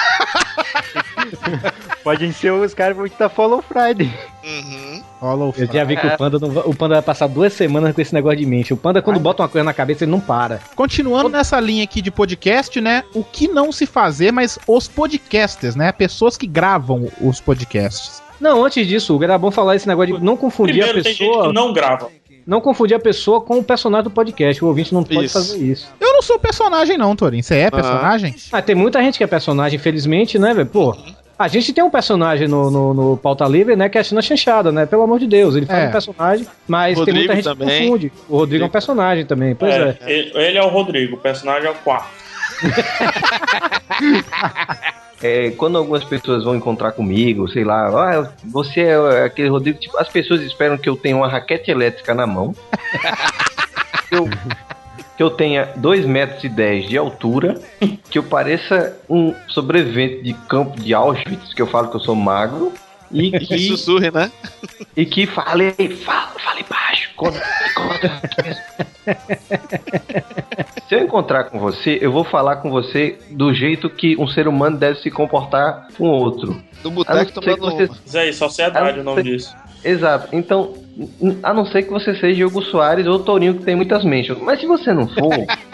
Podem ser os caras que tá Follow Friday.
Uhum.
Follow
Eu já vi que o Panda, não o Panda vai passar duas semanas com esse negócio de mente. O Panda, quando bota uma coisa na cabeça, ele não para.
Continuando nessa linha aqui de podcast, né? O que não se fazer, mas os podcasters, né? Pessoas que gravam os podcasts.
Não, antes disso, Hugo, era bom falar esse negócio de não confundir
Primeiro,
a
tem gente
pessoa.
que não grava.
Não confundir a pessoa com o personagem do podcast. O ouvinte não pode
Isso.
fazer isso.
Eu não sou personagem, não, Torin. Você é personagem?
Ah, tem muita gente que é personagem, infelizmente, né, velho? Pô. A gente tem um personagem no, no, no Pauta Livre, né? Que é a China Chanchada, né? Pelo amor de Deus. Ele faz
É.
um personagem, mas tem
Rodrigo
muita gente que
também.
confunde. O Rodrigo é um personagem também, pois é.
É, ele, ele é o Rodrigo, o personagem é o quarto.
É, quando algumas pessoas vão encontrar comigo, sei lá, ah, você é aquele Rodrigo, tipo, as pessoas esperam que eu tenha uma raquete elétrica na mão. eu, que eu tenha 2 metros e 10 de altura, que eu pareça um sobrevivente de campo de Auschwitz, que eu falo que eu sou magro. E
Que
que,
sussurre, né?
e que fale, fala, fale baixo. Quando, quando- Se eu encontrar com você, eu vou falar com você do jeito que um ser humano deve se comportar com outro. Não
boteco tomando
que você-
aí, sociedade o nome disso.
Exato. Então, a não ser que você seja Hugo Soares ou Torinho que tem muitas mentions. Mas se você não for,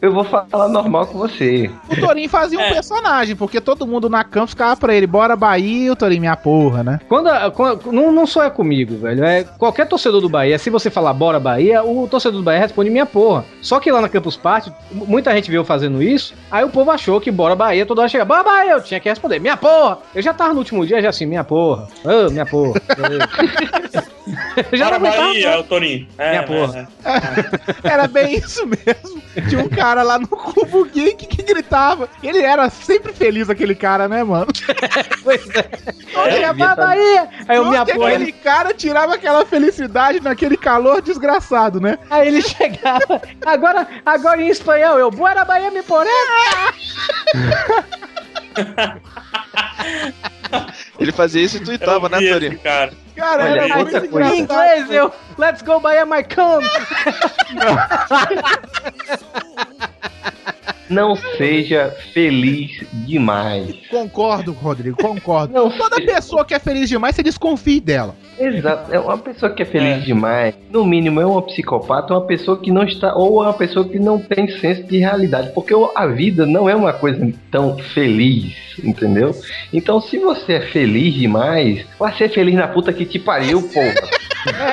eu vou falar normal com você.
O Torinho fazia um personagem, porque todo mundo na campo ficava pra ele, bora Bahia, o Torinho, minha porra, né?
Quando, a- quando- não, não só é comigo, velho. É qualquer torcedor do Bahia. Se você falar bora Bahia, o torcedor do Bahia responde minha porra. Só que lá na Campus Party, muita gente viu eu fazendo isso. Aí o povo achou que bora Bahia, toda hora chega, bora Bahia, eu tinha que responder, minha porra. Eu já tava no último dia, já assim, minha porra. Ô, minha porra. eu já
Bora Bahia, é o Torinho. É,
Minha
é,
porra.
é.
Era bem isso mesmo. Tinha um cara lá no Cubo Geek que gritava. Ele era sempre feliz, aquele cara, né, mano?
Pois é.
Torinho,
É, tá-
Bahia!
Aí eu,
Onde
porra.
aquele cara tirava aquela felicidade naquele calor desgraçado, né?
Aí ele chegava, agora, agora em espanhol, eu, Bora Bahia me porém.
Ele fazia isso e tuitava, né, Torinho?
cara.
Cara,
Olha,
era
outra
muito
coisa.
Em inglês, eu, Let's go Bahia my come.
Não seja feliz demais.
Concordo, Rodrigo, concordo.
Não
Toda
seja-
pessoa que é feliz demais, você desconfie dela.
Exato. É uma pessoa que é feliz demais. No mínimo é uma psicopata, uma pessoa que não está. Ou é uma pessoa que não tem senso de realidade. Porque a vida não é uma coisa tão feliz, entendeu? Então, se você é feliz demais, vai ser feliz na puta que te pariu, porra.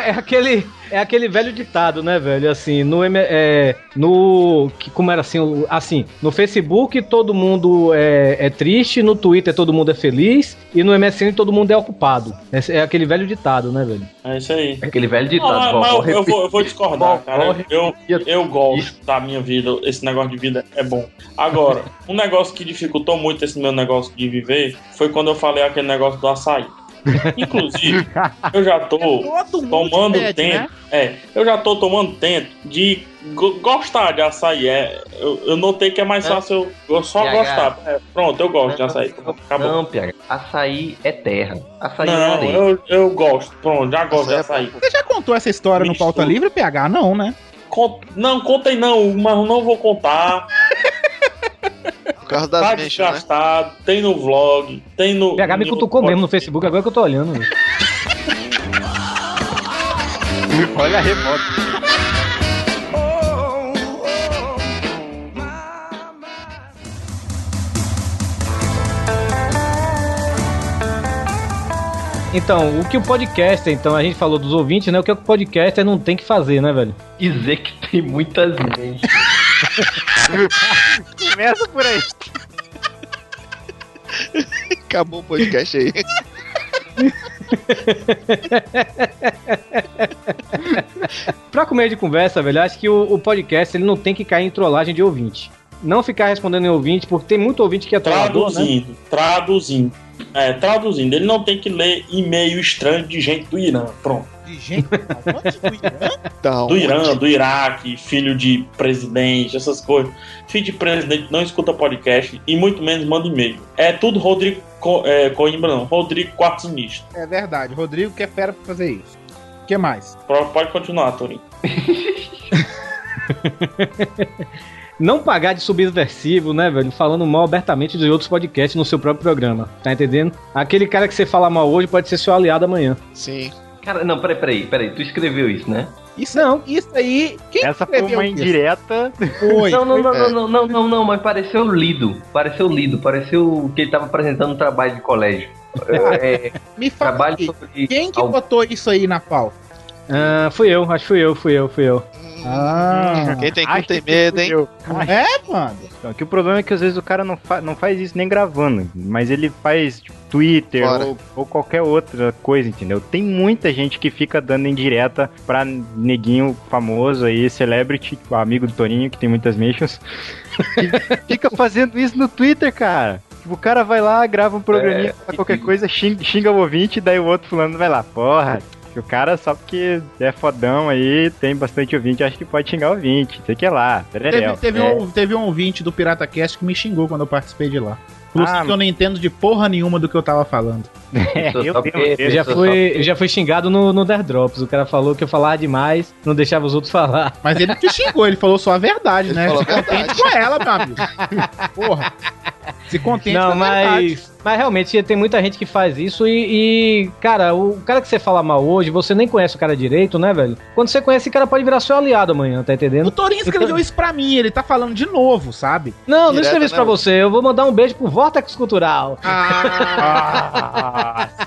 É, é aquele, é aquele velho ditado, né, velho? Assim, no, M- é, no que- como era assim, assim, no Facebook todo mundo é, é triste, no Twitter todo mundo é feliz e no MSN todo mundo é ocupado. Esse É, aquele velho ditado, né, velho?
É isso aí.
Aquele velho
Não,
ditado. vovó
mas eu, eu vou, eu vou discordar, cara. Eu, eu gosto da minha vida, esse negócio de vida é bom. Agora, um negócio que dificultou muito esse meu negócio de viver foi quando eu falei aquele negócio do açaí. Inclusive, eu já tô
mundo
tomando
pede,
tempo.
né?
É, eu já tô tomando tempo de go- gostar de açaí. É, eu, eu notei que é mais
Não.
fácil eu, eu só
PH.
gostar. É, pronto, eu gosto de açaí. Acabou.
Não, PH. Açaí é terra. Açaí é
Não,
areia.
eu, eu gosto. Pronto, já gosto de
Açaí é
açaí.
Você já contou essa história no
Mistura.
Pauta Livre, PH? Não, né?
Con- Não, contei não, mas eu não vou contar.
Por causa das
Tá
mentions, né?
desgastado, tem no vlog, tem no.
PH me cutucou mesmo no Facebook, agora que eu tô olhando.
Olha a revolta.
Então, o que o podcaster, então, a gente falou dos ouvintes, né? O que o podcaster não tem que fazer, né, velho?
Dizer que tem muitas mentes.
Começa por aí.
Acabou o podcast aí.
Pra comer de conversa, velho, acho que o, o podcast ele não tem que cair em trollagem de ouvinte. Não ficar respondendo em ouvinte, porque tem muito ouvinte que é trollador, né?
Traduzindo, traduzindo. É, traduzindo. Ele não tem que ler e-mail estranho de gente do Irã. Pronto.
De gente, onde do Irã?
Então,
Do Irã, do Iraque, filho de presidente, essas coisas. Filho de presidente não escuta podcast e muito menos manda e-mail. É tudo Rodrigo Co é, Coimbra, não. Rodrigo Quarto Sinistro.
É verdade, Rodrigo que é fera pra fazer isso. O que mais?
Pode continuar, Torinho.
Não pagar de subversivo, né, velho? Falando mal abertamente de outros podcasts no seu próprio programa. Tá entendendo? Aquele cara que você fala mal hoje pode ser seu aliado amanhã.
Sim.
Cara, não, peraí, peraí, peraí. Tu escreveu isso, né?
Isso não. Isso aí. Quem
Essa foi uma indireta.
Foi.
Não, não, não,
É.
não, não, não, não, não, mas pareceu lido. Pareceu lido. Pareceu que ele tava apresentando um trabalho de colégio. É,
Me fala
trabalho
aí,
sobre.
quem que
al-
botou isso aí na pauta?
Ah, fui eu, acho que fui eu, fui eu, fui eu.
Ah.
Quem tem cu tem
que
medo, hein?
É, mano.
Então, que o problema é que às vezes o cara não, fa não faz isso nem gravando, mas ele faz tipo, Twitter ou, ou qualquer outra coisa, entendeu? Tem muita gente que fica dando indireta pra neguinho famoso aí, celebrity, tipo, amigo do Toninho, que tem muitas mentions, que fica fazendo isso no Twitter, cara. Tipo, o cara vai lá, grava um programinha,
É,
qualquer coisa, xinga, xinga o ouvinte, daí o outro fulano vai lá, porra. Que O cara, só porque é fodão aí, tem bastante ouvinte, acho que pode xingar o ouvinte. Sei que é lá,
Teve, teve,
É.
um, teve um ouvinte do Pirata Cast que me xingou quando eu participei de lá. Falou
Ah,
que eu não entendo de porra nenhuma do que eu tava falando.
É, eu
porque-
Eu já fui, eu já fui xingado no, no Dare Drops. O cara falou que eu falava demais, não deixava os outros falar.
Mas ele te xingou, ele falou só a verdade,
Ele
né?
falou
Se
a
contente com ela, meu amigo. Porra. Se contente
Não,
com a verdade.
mas, mas realmente tem muita gente que faz isso e, e, cara, o cara que você fala mal hoje, você nem conhece o cara direito, né, velho? Quando você conhece, o cara pode virar seu aliado amanhã, tá
O
entendendo?
Torinho escreveu
Então-
isso pra mim, ele tá falando de novo, sabe?
Não, não
Direto,
escrevi isso
né,
pra
Hugo?
você. Eu vou mandar um beijo pro Vortex Cultural.
Ah.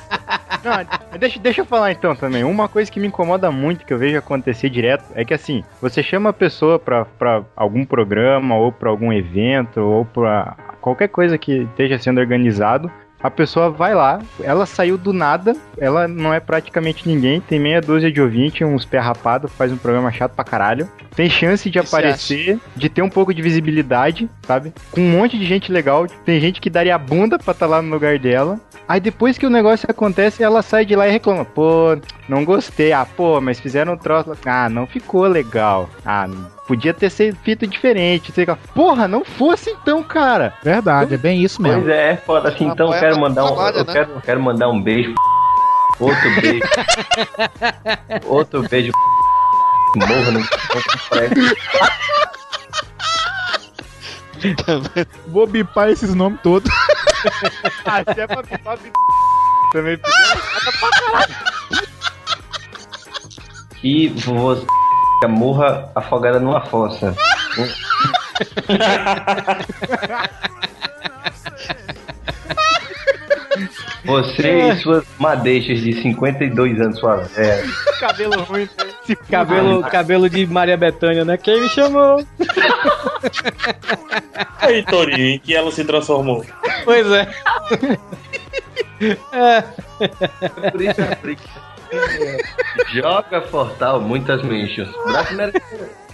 Não, deixa, deixa eu falar então também. Uma coisa que me incomoda muito, que eu vejo acontecer direto, é que assim, você chama a pessoa pra, pra algum programa, ou pra algum evento, ou pra qualquer coisa que esteja sendo organizado. A pessoa vai lá, ela saiu do nada, ela não é praticamente ninguém, tem meia dúzia de ouvinte, uns pé rapado, faz um programa chato pra caralho. Tem chance de aparecer, de ter um pouco de visibilidade, sabe? Com um monte de gente legal, tem gente que daria a bunda pra estar lá no lugar dela. Aí depois que o negócio acontece, ela sai de lá e reclama. Pô, não gostei. Ah, pô, mas fizeram um troço. Ah, não ficou legal. Ah, podia ter sido feito diferente. Sei lá. Porra, não fosse então, cara.
Verdade, é bem isso mesmo.
Pois é, foda assim,
Ah,
então
pô,
eu
é
quero mandar um.
trabalha,
Eu
né?
quero, quero mandar um beijo. Outro beijo. Outro beijo. Morra no
Vou bipar esses nomes todos.
Ah, se é pra bipar. Também.
E você morra afogada numa fossa. Você e suas madeixas de 52 anos, sua velha.
Cabelo ruim. né?
Cabelo, cabelo de Maria Bethânia, né? Quem me chamou?
Aí, Torinho, em que ela se transformou?
Pois é. é.
Por isso é. Joga Fortal muitas mentions.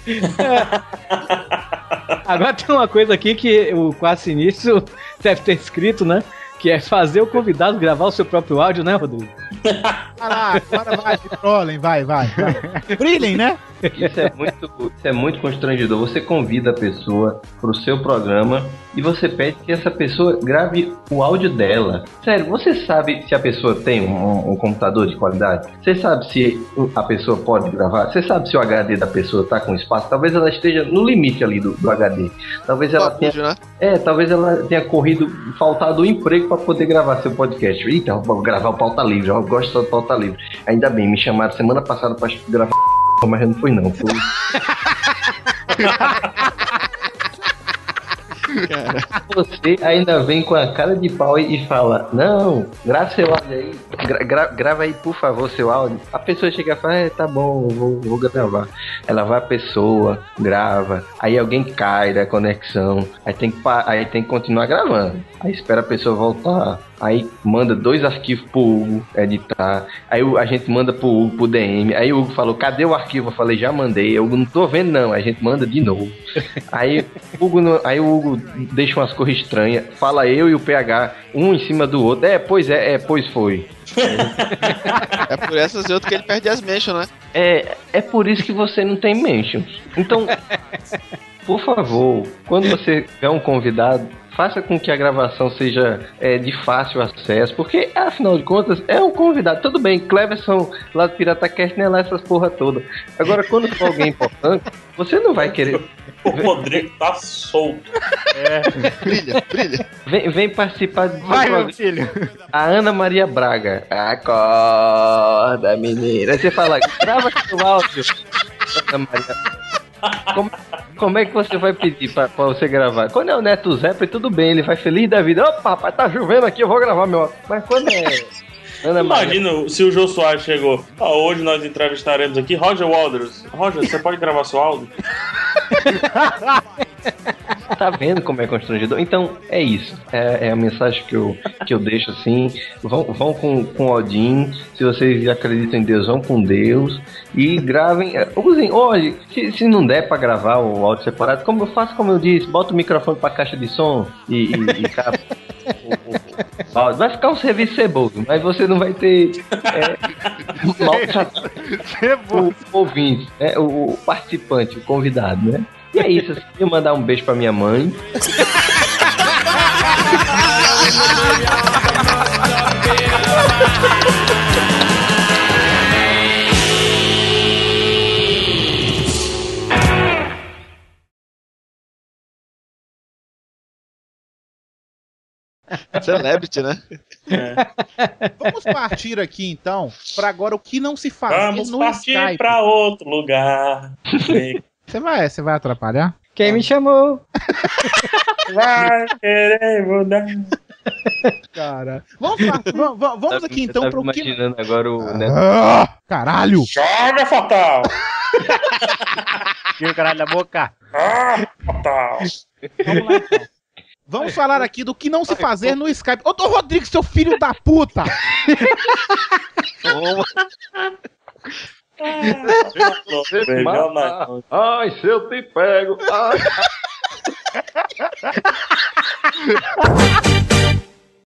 Agora tem uma coisa aqui que o quase sinistro deve ter escrito, né? Que é fazer o convidado gravar o seu próprio áudio, né, Rodrigo?
Vai lá, agora vai, trolem, vai, vai, vai. Brilhem, né?
Isso é muito, isso é muito constrangedor. Você convida a pessoa pro seu programa e você pede que essa pessoa grave o áudio dela. Sério, você sabe se a pessoa tem um, um computador de qualidade? Você sabe se a pessoa pode gravar? Você sabe se o HD da pessoa tá com espaço? Talvez ela esteja no limite ali do, do HD. Talvez ela tenha,
né?
é, talvez ela tenha corrido, faltado o emprego para poder gravar seu podcast. Eita, vou gravar o pauta livre. Eu gosto do pauta livre. Ainda bem, me chamaram semana passada para gravar mas eu não fui não. Fui... Você ainda vem com a cara de pau e fala: Não, grava seu áudio aí, gra- gra- grava aí por favor seu áudio. A pessoa chega e fala: é, Tá bom, eu vou, vou gravar. Ela vai a pessoa, grava, aí alguém cai da conexão, aí tem que, aí tem que continuar gravando. Aí espera a pessoa voltar. Aí manda dois arquivos pro Hugo editar. Aí o- a gente manda pro Hugo, pro DM. Aí o Hugo falou: Cadê o arquivo? Eu falei: Já mandei. Eu não tô vendo, não. A gente manda de novo. Aí, o Hugo, aí o Hugo deixa umas coisas estranhas. Fala eu e o PH, um em cima do outro. É, pois é, é, pois foi.
É por essas e outras que ele perde as mentions, né?
É, é por isso que você não tem mentions. Então, por favor, quando você tiver um convidado, faça com que a gravação seja é, de fácil acesso, porque afinal de contas é um convidado. Tudo bem, Cleverson lá do PirataCast não é lá essas porra toda. Agora, quando for alguém importante, você não vai querer.
O Rodrigo tá solto.
Brilha, brilha.
Vem, vem participar do
Vai, meu filho.
A Ana Maria Braga. Acorda, menina. Aí você fala, grava seu áudio. Ana Maria. Como, como é que você vai pedir pra, pra você gravar? Quando é o Neto Zeppelin, tudo bem, ele vai feliz da vida. Opa, rapaz, tá chovendo aqui, eu vou gravar meu áudio. Mas quando é. Ana Maria.
Imagina se o Jô Soares chegou. "Ah, hoje nós entrevistaremos aqui Roger Waters. Roger, você pode gravar seu áudio?
Tá vendo como é constrangedor? Então, é isso. É, é a mensagem que eu, que eu deixo assim. Vão, vão com, com Odin. Se vocês acreditam em Deus, vão com Deus. E gravem. é, Usem, olha, se, se não der pra gravar o áudio separado, como eu faço, como eu disse, bota o microfone pra caixa de som e, e, e capa. o- o. Vai ficar um serviço ceboso, mas você não vai ter é, maltratar o ouvinte, né? o, o participante, o convidado, né? E é isso, eu mandar um beijo pra minha mãe.
Celebrity, né?
Vamos partir aqui então para agora o que não se faz
Vamos
no
partir pra outro lugar.
Você vai, você vai atrapalhar?
Quem me chamou?
Vai querer mudar.
Cara, vamos, vamos, vamos- aqui então
Tá
pro que
imaginando agora o. Né?
Caralho!
Joga, Fatal!
Tira o caralho da boca.
Ah, Fatal!
Vamos lá então. Vamos falar aqui do que não se fazer no Skype. Ô, ô Rodrigo, seu filho da puta!
Ai, se eu te pego. Ai.